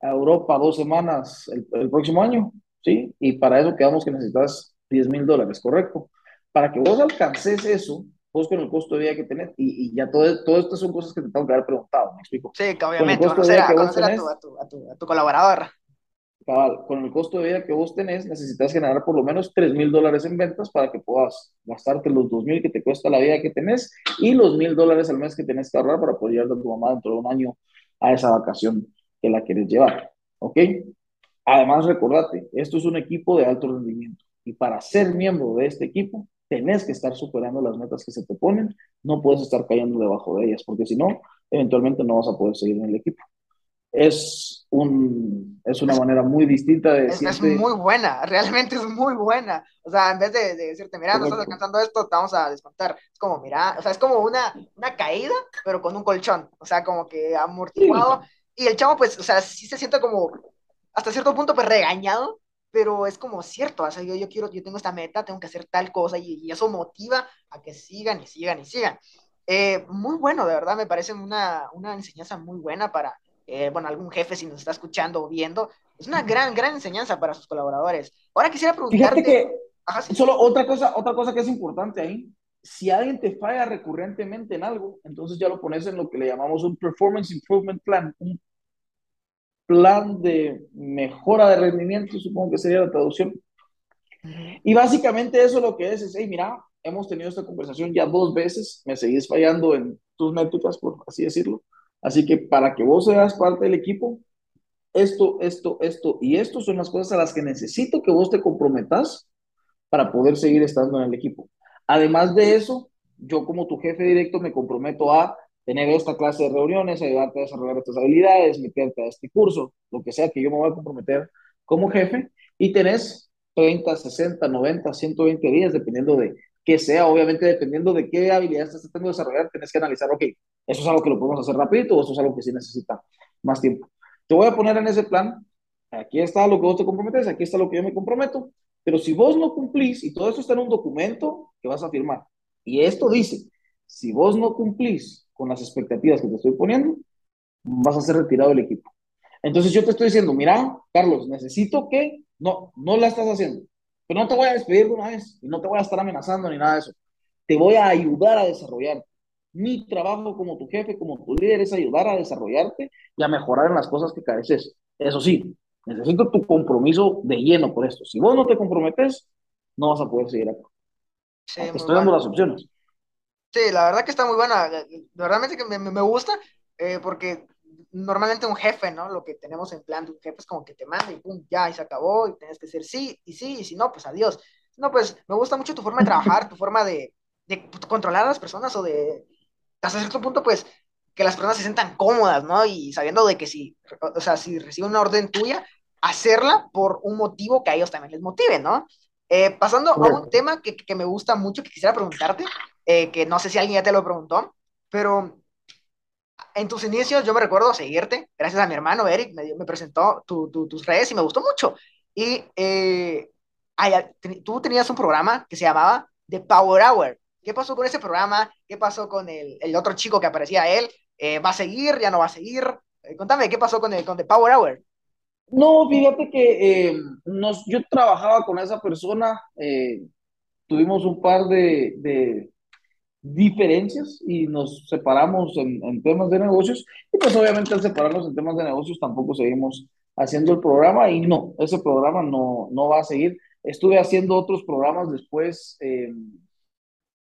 a Europa dos semanas el, próximo año? ¿Sí? Y para eso quedamos que necesitas 10 mil dólares, ¿correcto? Para que vos alcances eso, vos con el costo de vida que tenés, y, ya todo, todo esto son cosas que te tengo que haber preguntado, ¿me explico? Sí, que obviamente, conocer, a, conocer a, tu, a, tu, a, tu, a con el costo de vida que vos tenés, necesitas generar por lo menos 3 mil dólares en ventas para que puedas gastarte los 2 mil que te cuesta la vida que tenés y los mil dólares al mes que tenés que ahorrar para poder llevar a tu mamá dentro de un año a esa vacación que la quieres llevar. ¿Ok? Además, recordate, esto es un equipo de alto rendimiento y para ser miembro de este equipo, tenés que estar superando las metas que se te ponen, no puedes estar cayendo debajo de ellas, porque si no, eventualmente no vas a poder seguir en el equipo es, un, es una manera muy distinta de decirte... Es, muy buena, realmente es muy buena. O sea, en vez de, decirte, mira, no estás alcanzando esto, te vamos a descontar. Es como, mira, o sea, es como una, una caída, pero con un colchón. O sea, como que amortiguado. Y el chavo, pues, o sea, sí se siente como hasta cierto punto pues regañado, pero es como cierto, o sea, yo, yo quiero, yo tengo esta meta, tengo que hacer tal cosa y, eso motiva a que sigan y sigan y sigan. Eh, muy bueno, de verdad, me parece una, una enseñanza muy buena para, eh, bueno, algún jefe si nos está escuchando o viendo, es una gran, gran enseñanza para sus colaboradores. Ahora quisiera preguntarte... Fíjate que, solo otra cosa, otra cosa que es importante ahí, si alguien te falla recurrentemente en algo, entonces ya lo pones en lo que le llamamos un Performance Improvement Plan, un plan de mejora de rendimiento, supongo que sería la traducción. Y básicamente eso lo que es es, hey, mira, hemos tenido esta conversación ya dos veces, me seguís fallando en tus métricas, por así decirlo. Así que para que vos seas parte del equipo, esto, esto, esto y esto son las cosas a las que necesito que vos te comprometas para poder seguir estando en el equipo. Además de eso, yo como tu jefe directo me comprometo a tener esta clase de reuniones, ayudarte a desarrollar estas habilidades, meterte a este curso, lo que sea que yo me voy a comprometer como jefe, y tenés 30, 60, 90, 120 días, dependiendo de qué sea, obviamente dependiendo de qué habilidades estás tratando de desarrollar, tenés que analizar, ok, eso es algo que lo podemos hacer rápido o eso es algo que sí necesita más tiempo. Te voy a poner en ese plan, aquí está lo que vos te comprometes, aquí está lo que yo me comprometo, pero si vos no cumplís, y todo eso está en un documento que vas a firmar, y esto dice, si vos no cumplís con las expectativas que te estoy poniendo, vas a ser retirado del equipo. Entonces yo te estoy diciendo, mira, Carlos, necesito que, no, no la estás haciendo, pero no te voy a despedir de una vez, y no te voy a estar amenazando ni nada de eso. Te voy a ayudar a desarrollar. Mi trabajo como tu jefe, como tu líder, es ayudar a desarrollarte y a mejorar en las cosas que careces. Eso sí, necesito tu compromiso de lleno por esto. Si vos no te comprometes, no vas a poder seguir acá. Sí, te estoy dando las opciones. Sí, la verdad que está muy buena. Realmente que me, me gusta eh, porque normalmente un jefe, ¿no? Lo que tenemos en plan de un jefe es como que te manda y pum, ya, y se acabó, y tienes que decir sí, y sí, y si no, pues adiós. No, pues me gusta mucho tu forma de trabajar, tu forma de, de controlar a las personas o de hasta cierto punto, pues, que las personas se sientan cómodas, ¿no? Y sabiendo de que si, o sea, si reciben una orden tuya, hacerla por un motivo que a ellos también les motive, ¿no? Eh, pasando a un tema que, que, me gusta mucho, que quisiera preguntarte, eh, que no sé si alguien ya te lo preguntó, pero en tus inicios yo me recuerdo seguirte, gracias a mi hermano Eric, me, me presentó tus redes y me gustó mucho. Y eh, tú tenías un programa que se llamaba The Power Hour. ¿Qué pasó con ese programa? ¿Qué pasó con el, el otro chico que aparecía él? Eh, ¿Va a seguir? ¿Ya no va a seguir? Eh, contame, ¿qué pasó con, el, con The Power Hour? No, fíjate que eh, nos, yo trabajaba con esa persona, tuvimos un par de, de, diferencias y nos separamos en, en, temas de negocios y pues obviamente al separarnos en temas de negocios tampoco seguimos haciendo el programa y no, ese programa no, no va a seguir. Estuve haciendo otros programas después. Eh,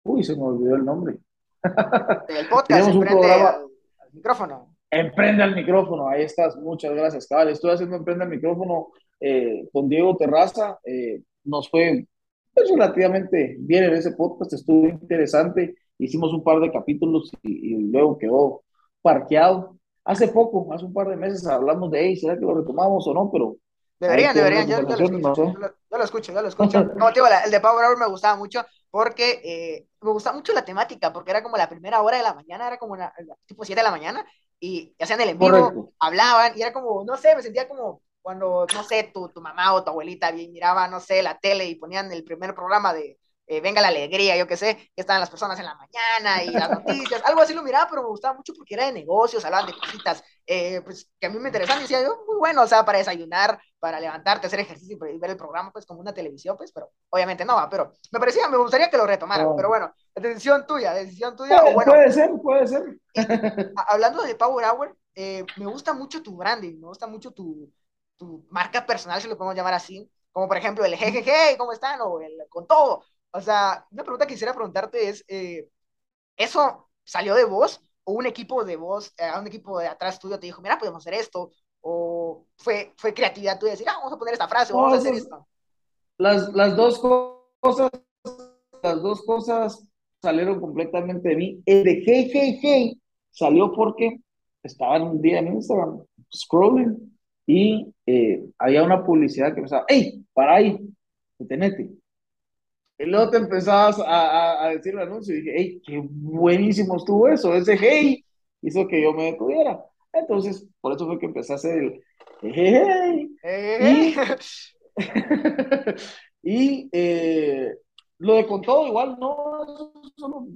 Uy, se me olvidó el nombre. El podcast, un programa. Al micrófono. Emprende al micrófono, ahí estás, muchas gracias, cabal. Estoy haciendo Emprende al micrófono eh, con Diego Terraza. Eh, nos fue pues, relativamente bien en ese podcast, estuvo interesante. Hicimos un par de capítulos y, luego quedó parqueado. Hace poco, hace un par de meses, hablamos de, hey, ¿será que lo retomamos o no? Pero Deberían, deberían, yo, lo escucho, yo, lo, escucho, yo lo escucho. el de Power Hour me gustaba mucho porque eh, me gustaba mucho la temática, porque era como la primera hora de la mañana, era como una, tipo 7 de la mañana, y hacían el en vivo, hablaban, y era como, no sé, me sentía como cuando, no sé, tu, tu mamá o tu abuelita miraba, no sé, la tele y ponían el primer programa de, eh, Venga la Alegría, yo qué sé, que estaban las personas en la mañana y las noticias, algo así lo miraba, pero me gustaba mucho porque era de negocios, hablaban de cositas, eh, pues que a mí me interesaban y decía yo, muy bueno, o sea, para desayunar, para levantarte, hacer ejercicio y ver el programa, pues como una televisión, pues, pero obviamente no va, pero me parecía, me gustaría que lo retomaran, pero bueno, decisión tuya, decisión tuya. Puede, puede ser, puede ser. hablando de Power Hour, eh, me gusta mucho tu branding, me gusta mucho tu, tu marca personal, si lo podemos llamar así, como por ejemplo el jejeje, ¿cómo están? O el con todo. O sea, una pregunta que quisiera preguntarte es, eh, ¿eso salió de vos o un equipo de vos, eh, un equipo de atrás tuyo te dijo, mira, podemos hacer esto? ¿O fue, fue creatividad tuya decir, ah, vamos a poner esta frase, vamos a hacer esto? Las, las dos cosas, las dos cosas salieron completamente de mí. El de hey, hey, hey salió porque estaba en un día en Instagram scrolling y eh, había una publicidad que pensaba, hey, para ahí, detenete. Y luego te empezabas a, a, decir el anuncio y dije, hey, qué buenísimo estuvo eso. Ese hey hizo que yo me detuviera. Entonces, por eso fue que empecé a hacer el, Hey, hey. Y, eh, lo de con todo igual, no, solo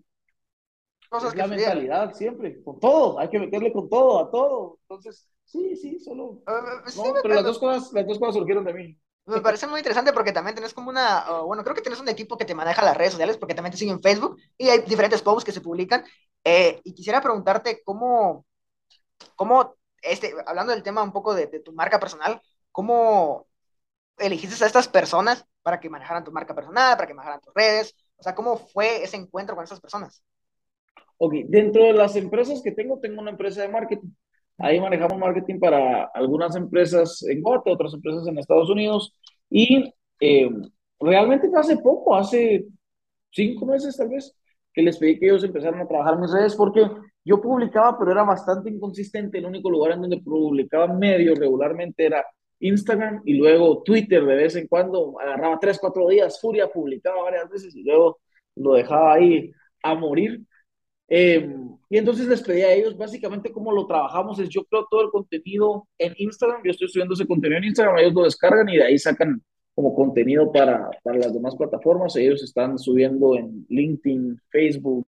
Cosas es que la mentalidad siempre, con todo, hay que meterle con todo, a todo. Entonces, sí, sí, solo. Uh, sí, no, pero las dos, cosas, las dos cosas surgieron de mí. Me parece muy interesante porque también tenés como una, bueno, creo que tienes un equipo que te maneja las redes sociales porque también te siguen en Facebook y hay diferentes posts que se publican. Eh, y quisiera preguntarte cómo, cómo este, hablando del tema un poco de, de, tu marca personal, ¿cómo elegiste a estas personas para que manejaran tu marca personal, para que manejaran tus redes? O sea, ¿cómo fue ese encuentro con esas personas? Ok, dentro de las empresas que tengo, tengo una empresa de marketing. Ahí manejamos marketing para algunas empresas en Guate, otras empresas en Estados Unidos. Y eh, realmente hace poco, hace cinco meses tal vez, que les pedí que ellos empezaran a trabajar mis redes porque yo publicaba, pero era bastante inconsistente. El único lugar en donde publicaba medio regularmente era Instagram y luego Twitter de vez en cuando. Agarraba tres, cuatro días, Furia publicaba varias veces y luego lo dejaba ahí a morir. Em, y entonces les pedí a ellos, básicamente cómo lo trabajamos. Es yo creo todo el contenido en Instagram, yo estoy subiendo ese contenido en Instagram, ellos lo descargan y de ahí sacan como contenido para, para las demás plataformas, ellos están subiendo en LinkedIn, Facebook,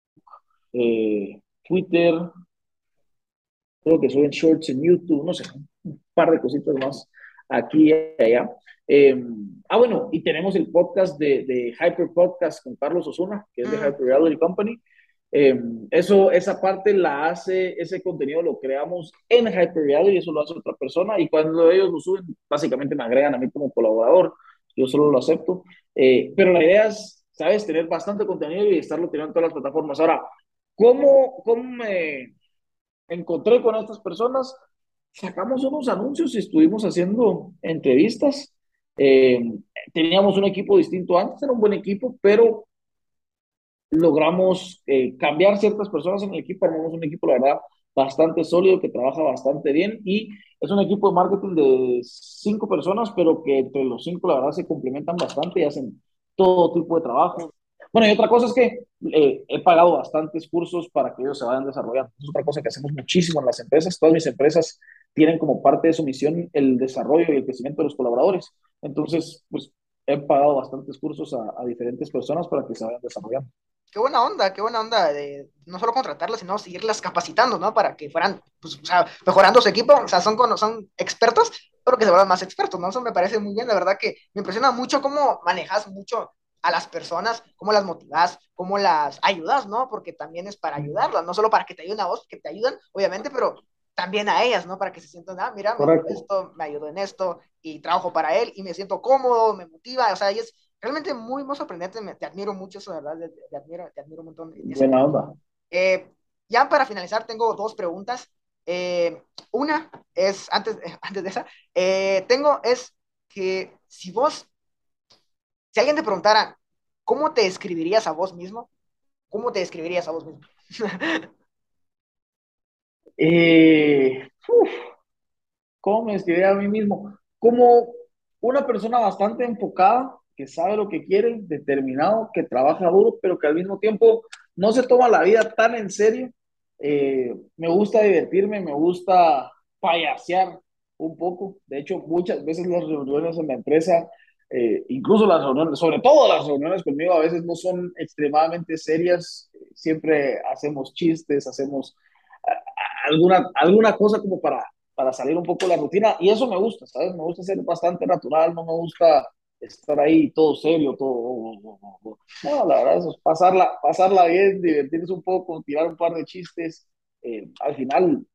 eh, Twitter, creo que suben shorts en YouTube, no sé, un par de cositas más aquí y allá. Em, ah, bueno, y tenemos el podcast de, de Hyper Podcast con Carlos Osuna, que es de Hyper Reality Company. Em, eso, esa parte la hace, ese contenido lo creamos en Hyper y eso lo hace otra persona y cuando ellos lo suben, básicamente me agregan a mí como colaborador, yo solo lo acepto, eh, pero la idea es, sabes, tener bastante contenido y estarlo teniendo en todas las plataformas. Ahora, ¿cómo, cómo me encontré con estas personas? Sacamos unos anuncios y estuvimos haciendo entrevistas. Em, teníamos un equipo distinto antes, era un buen equipo, pero logramos eh, cambiar ciertas personas en el equipo, armamos un equipo, la verdad, bastante sólido, que trabaja bastante bien y es un equipo de marketing de cinco personas, pero que entre los cinco, la verdad, se complementan bastante y hacen todo tipo de trabajo. Bueno, y otra cosa es que eh, he pagado bastantes cursos para que ellos se vayan desarrollando. Es otra cosa que hacemos muchísimo en las empresas. Todas mis empresas tienen como parte de su misión el desarrollo y el crecimiento de los colaboradores. Entonces, pues he pagado bastantes cursos a, a diferentes personas para que se vayan desarrollando qué buena onda, qué buena onda de no solo contratarlas, sino seguirlas capacitando, ¿no? Para que fueran, pues, o sea, mejorando su equipo, o sea, son, son expertos, pero que se vuelvan más expertos, ¿no? Eso me parece muy bien, la verdad que me impresiona mucho cómo manejas mucho a las personas, cómo las motivas, cómo las ayudas, ¿no? Porque también es para ayudarlas, no solo para que te ayuden a vos, que te ayudan, obviamente, pero también a ellas, ¿no? Para que se sientan, ah, mira, me esto, me ayudó en esto, y trabajo para él, y me siento cómodo, me motiva, o sea, y es, realmente muy, muy sorprendente, te admiro mucho eso, de verdad, te, admiro, te admiro un montón. Buena onda. Eh, ya para finalizar, tengo dos preguntas. Eh, una es, antes, antes de esa, eh, tengo es que si vos, si alguien te preguntara, ¿cómo te describirías a vos mismo? ¿Cómo te describirías a vos mismo? ¿Cómo me describiría a mí mismo? Como una persona bastante enfocada, que sabe lo que quiere, determinado, que trabaja duro, pero que al mismo tiempo no se toma la vida tan en serio. Eh, me gusta divertirme, me gusta payasear un poco. De hecho, muchas veces las reuniones en la empresa, eh, incluso las reuniones, sobre todo las reuniones conmigo, a veces no son extremadamente serias. Siempre hacemos chistes, hacemos alguna, alguna cosa como para, para salir un poco de la rutina. Y eso me gusta, ¿sabes? Me gusta ser bastante natural, no me gusta estar ahí todo serio, todo. No, la verdad, es pasarla, pasarla bien, divertirse un poco, tirar un par de chistes. Eh, al final,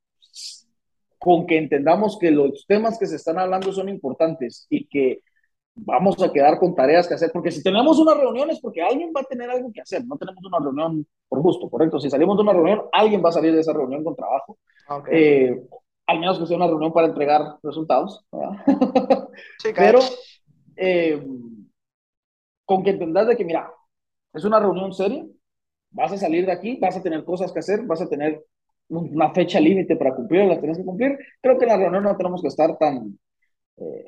con que entendamos que los temas que se están hablando son importantes y que vamos a quedar con tareas que hacer, porque si tenemos una reunión es porque alguien va a tener algo que hacer, no tenemos una reunión por gusto, correcto. Si salimos de una reunión, alguien va a salir de esa reunión con trabajo. Eh, al menos que sea una reunión para entregar resultados. Sí, Pero eh, con que entendas de que, mira, es una reunión seria, vas a salir de aquí, vas a tener cosas que hacer, vas a tener una fecha límite para cumplir, la tienes que cumplir. Creo que en la reunión no tenemos que estar tan, eh,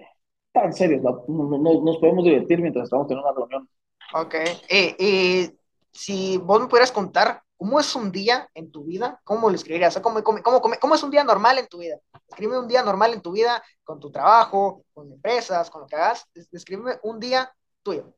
tan serios, no, nos podemos divertir mientras estamos teniendo una reunión. Ok, y si vos me pudieras contar ¿cómo es un día en tu vida? ¿Cómo lo escribirías? ¿cómo, cómo, cómo, ¿Cómo es un día normal en tu vida? Escríbeme un día normal en tu vida, con tu trabajo, con empresas, con lo que hagas. Descríbeme un día tuyo.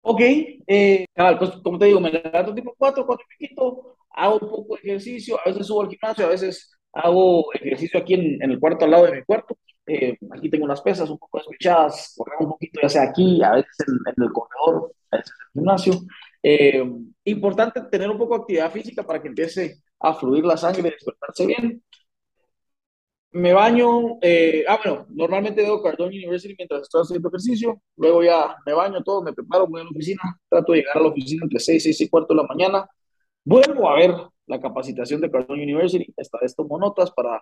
Ok, eh, pues como te digo, me levanto tipo 4, 4 y piquito, hago un poco de ejercicio, a veces subo al gimnasio, a veces hago ejercicio aquí en, en el cuarto al lado de mi cuarto. Eh, aquí tengo unas pesas un poco despechadas, correr un poquito, ya sea aquí, a veces en, en el corredor, a veces en el gimnasio. Eh, importante tener un poco de actividad física para que empiece a fluir la sangre despertarse bien. Me baño, eh, ah, bueno, normalmente veo Cardone University mientras estoy haciendo ejercicio, luego ya me baño todo, me preparo, voy a la oficina, trato de llegar a la oficina entre 6, 6 y cuarto de la mañana, vuelvo a ver la capacitación de Cardone University, esta vez tomo notas para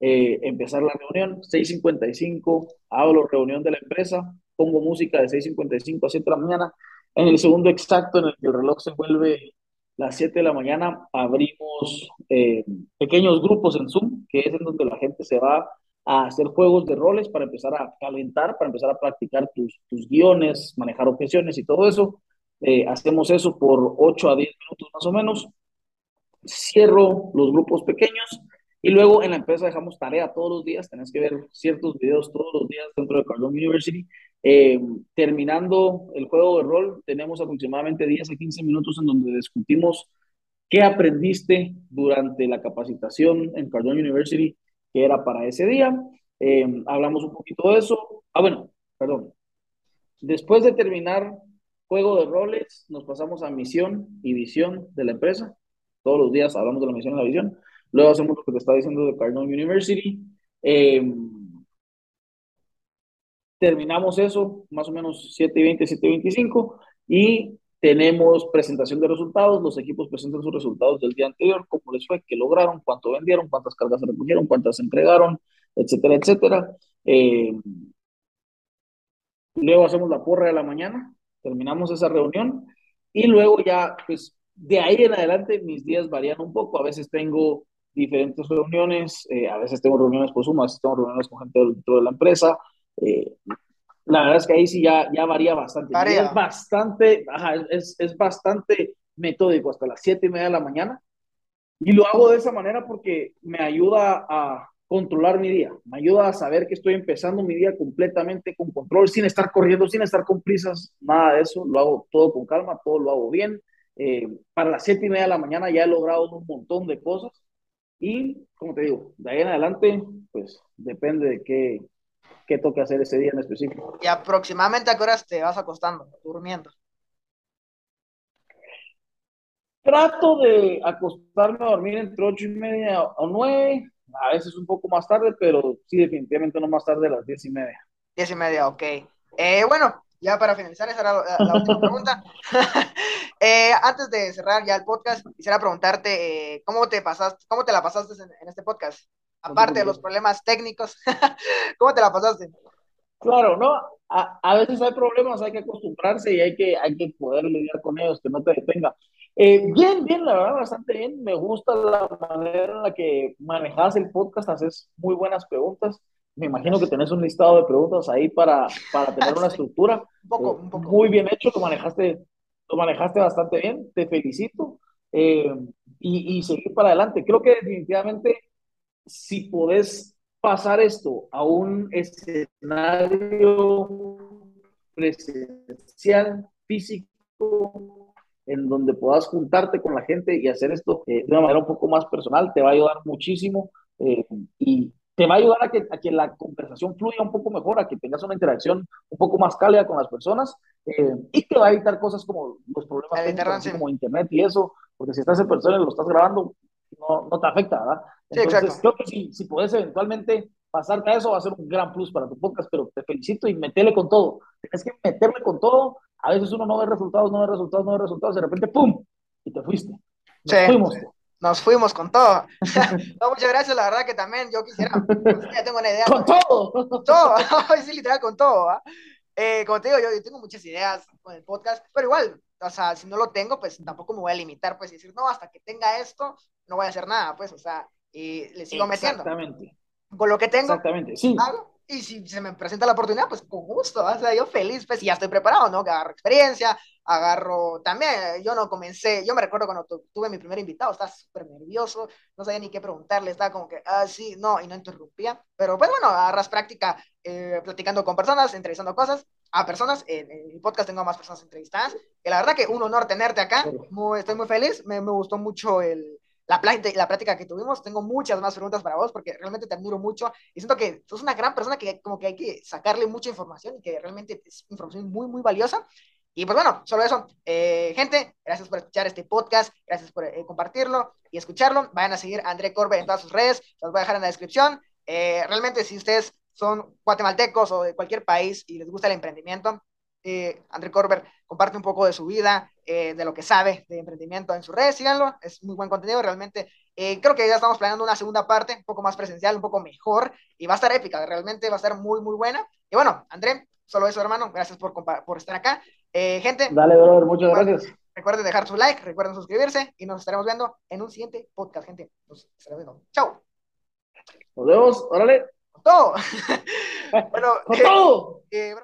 eh, empezar la reunión, 6.55, hablo reunión de la empresa, pongo música de 6.55 a 7 de la mañana, en el segundo exacto en el que el reloj se vuelve las 7 de la mañana, abrimos eh, pequeños grupos en Zoom, que es en donde la gente se va a hacer juegos de roles para empezar a calentar, para empezar a practicar tus, tus guiones, manejar objeciones y todo eso. Eh, hacemos eso por 8 a 10 minutos más o menos. Cierro los grupos pequeños y luego en la empresa dejamos tarea todos los días, tenés que ver ciertos videos todos los días dentro de Cardone University. Eh, terminando el juego de rol, tenemos aproximadamente 10 a 15 minutos en donde discutimos qué aprendiste durante la capacitación en Cardone University, que era para ese día. Eh, hablamos un poquito de eso. Ah, bueno, perdón. Después de terminar juego de roles, nos pasamos a misión y visión de la empresa. Todos los días hablamos de la misión y la visión. Luego hacemos lo que te está diciendo de Cardone University. Eh, terminamos eso, más o menos 7.20, 7.25, y tenemos presentación de resultados. Los equipos presentan sus resultados del día anterior, cómo les fue, qué lograron, cuánto vendieron, cuántas cargas se recogieron, cuántas se entregaron, etcétera, etcétera. Eh, luego hacemos la porra de la mañana, terminamos esa reunión y luego ya, pues de ahí en adelante mis días varían un poco. A veces tengo diferentes reuniones, eh, a veces tengo reuniones por Zoom, a veces tengo reuniones con gente dentro de la empresa. Eh, la verdad es que ahí sí ya, ya varía bastante. Es bastante, es, es bastante metódico hasta las siete y media de la mañana. Y lo hago de esa manera porque me ayuda a controlar mi día, me ayuda a saber que estoy empezando mi día completamente con control, sin estar corriendo, sin estar con prisas, nada de eso, lo hago todo con calma, todo lo hago bien. Eh, para las siete y media de la mañana ya he logrado un montón de cosas y, como te digo, de ahí en adelante, pues depende de qué, qué toque hacer ese día en específico. ¿Y aproximadamente a qué horas te vas acostando, durmiendo? Trato de acostarme a dormir entre ocho y media o nueve, a veces un poco más tarde, pero sí, definitivamente no más tarde a las diez y media. Diez y media, ok. Eh, bueno, ya para finalizar, esa era la, última pregunta. Eh, antes de cerrar ya el podcast, quisiera preguntarte eh, cómo te pasaste, cómo te la pasaste en, este podcast, aparte de los problemas técnicos, ¿cómo te la pasaste? Claro, no, a, a, veces hay problemas, hay que acostumbrarse y hay que, hay que poder lidiar con ellos, que no te detenga. Eh, bien, bien, la verdad, bastante bien. Me gusta la manera en la que manejas el podcast, haces muy buenas preguntas me imagino que tenés un listado de preguntas ahí para, para tener una estructura. un, poco, un poco. Muy bien hecho, lo manejaste, lo manejaste bastante bien, te felicito. Eh, y, y, seguir para adelante. Creo que definitivamente si podés pasar esto a un escenario presencial, físico, en donde puedas juntarte con la gente y hacer esto eh, de una manera un poco más personal, te va a ayudar muchísimo. Eh, y, te va a ayudar a que, a que la conversación fluya un poco mejor, a que tengas una interacción un poco más cálida con las personas eh, y te va a evitar cosas como los problemas técnicos, como internet y eso, porque si estás en persona y lo estás grabando, no, no te afecta, ¿verdad? Entonces, creo que si, si puedes eventualmente pasarte a eso, va a ser un gran plus para tu podcast, pero te felicito y metele con todo. Tienes que meterle con todo. A veces uno no ve resultados, no ve resultados, no ve resultados, de repente, ¡pum! Y te fuiste. Nos sí. fuimos nos fuimos con todo. no, muchas gracias, la verdad que también yo quisiera, ya tengo una idea. Con todo. Todo, sí, literal, con todo. Eh, como te digo, yo, yo, tengo muchas ideas con el podcast, pero igual, o sea, si no lo tengo, pues tampoco me voy a limitar, pues, y decir, no, hasta que tenga esto, no voy a hacer nada, pues, o sea, y le sigo metiendo. Exactamente. Con lo que tengo. Exactamente, sí. Y si se me presenta la oportunidad, pues con gusto, o sea, yo feliz, pues ya estoy preparado, ¿no? Agarro experiencia, agarro también, yo no comencé, yo me recuerdo cuando tuve mi primer invitado, estaba súper nervioso, no sabía ni qué preguntarle, estaba como que, ah, sí, no, y no interrumpía, pero pues bueno, agarras práctica eh, platicando con personas, entrevistando cosas, a personas, en, el podcast tengo más personas entrevistadas, y la verdad que un honor tenerte acá, muy, estoy muy feliz, me, me gustó mucho el la, la plática que tuvimos. Tengo muchas más preguntas para vos porque realmente te admiro mucho y siento que sos una gran persona que como que hay que sacarle mucha información y que realmente es información muy, muy valiosa. Y pues bueno, solo eso. Eh, gente, gracias por escuchar este podcast, gracias por eh, compartirlo y escucharlo. Vayan a seguir a André Corbe en todas sus redes, los voy a dejar en la descripción. Eh, realmente, si ustedes son guatemaltecos o de cualquier país y les gusta el emprendimiento, André Corber comparte un poco de su vida, eh, de lo que sabe de emprendimiento en sus redes, síganlo, es muy buen contenido, realmente eh, creo que ya estamos planeando una segunda parte, un poco más presencial, un poco mejor, y va a estar épica, realmente va a estar muy, muy buena. Y bueno, André, solo eso, hermano, gracias por, por estar acá. gente. Dale, brother, muchas gracias. Recuerden dejar su like, recuerden suscribirse, y nos estaremos viendo en un siguiente podcast, gente. Nos estaremos viendo. Chao. Nos vemos, órale. Con todo. bueno, con todo.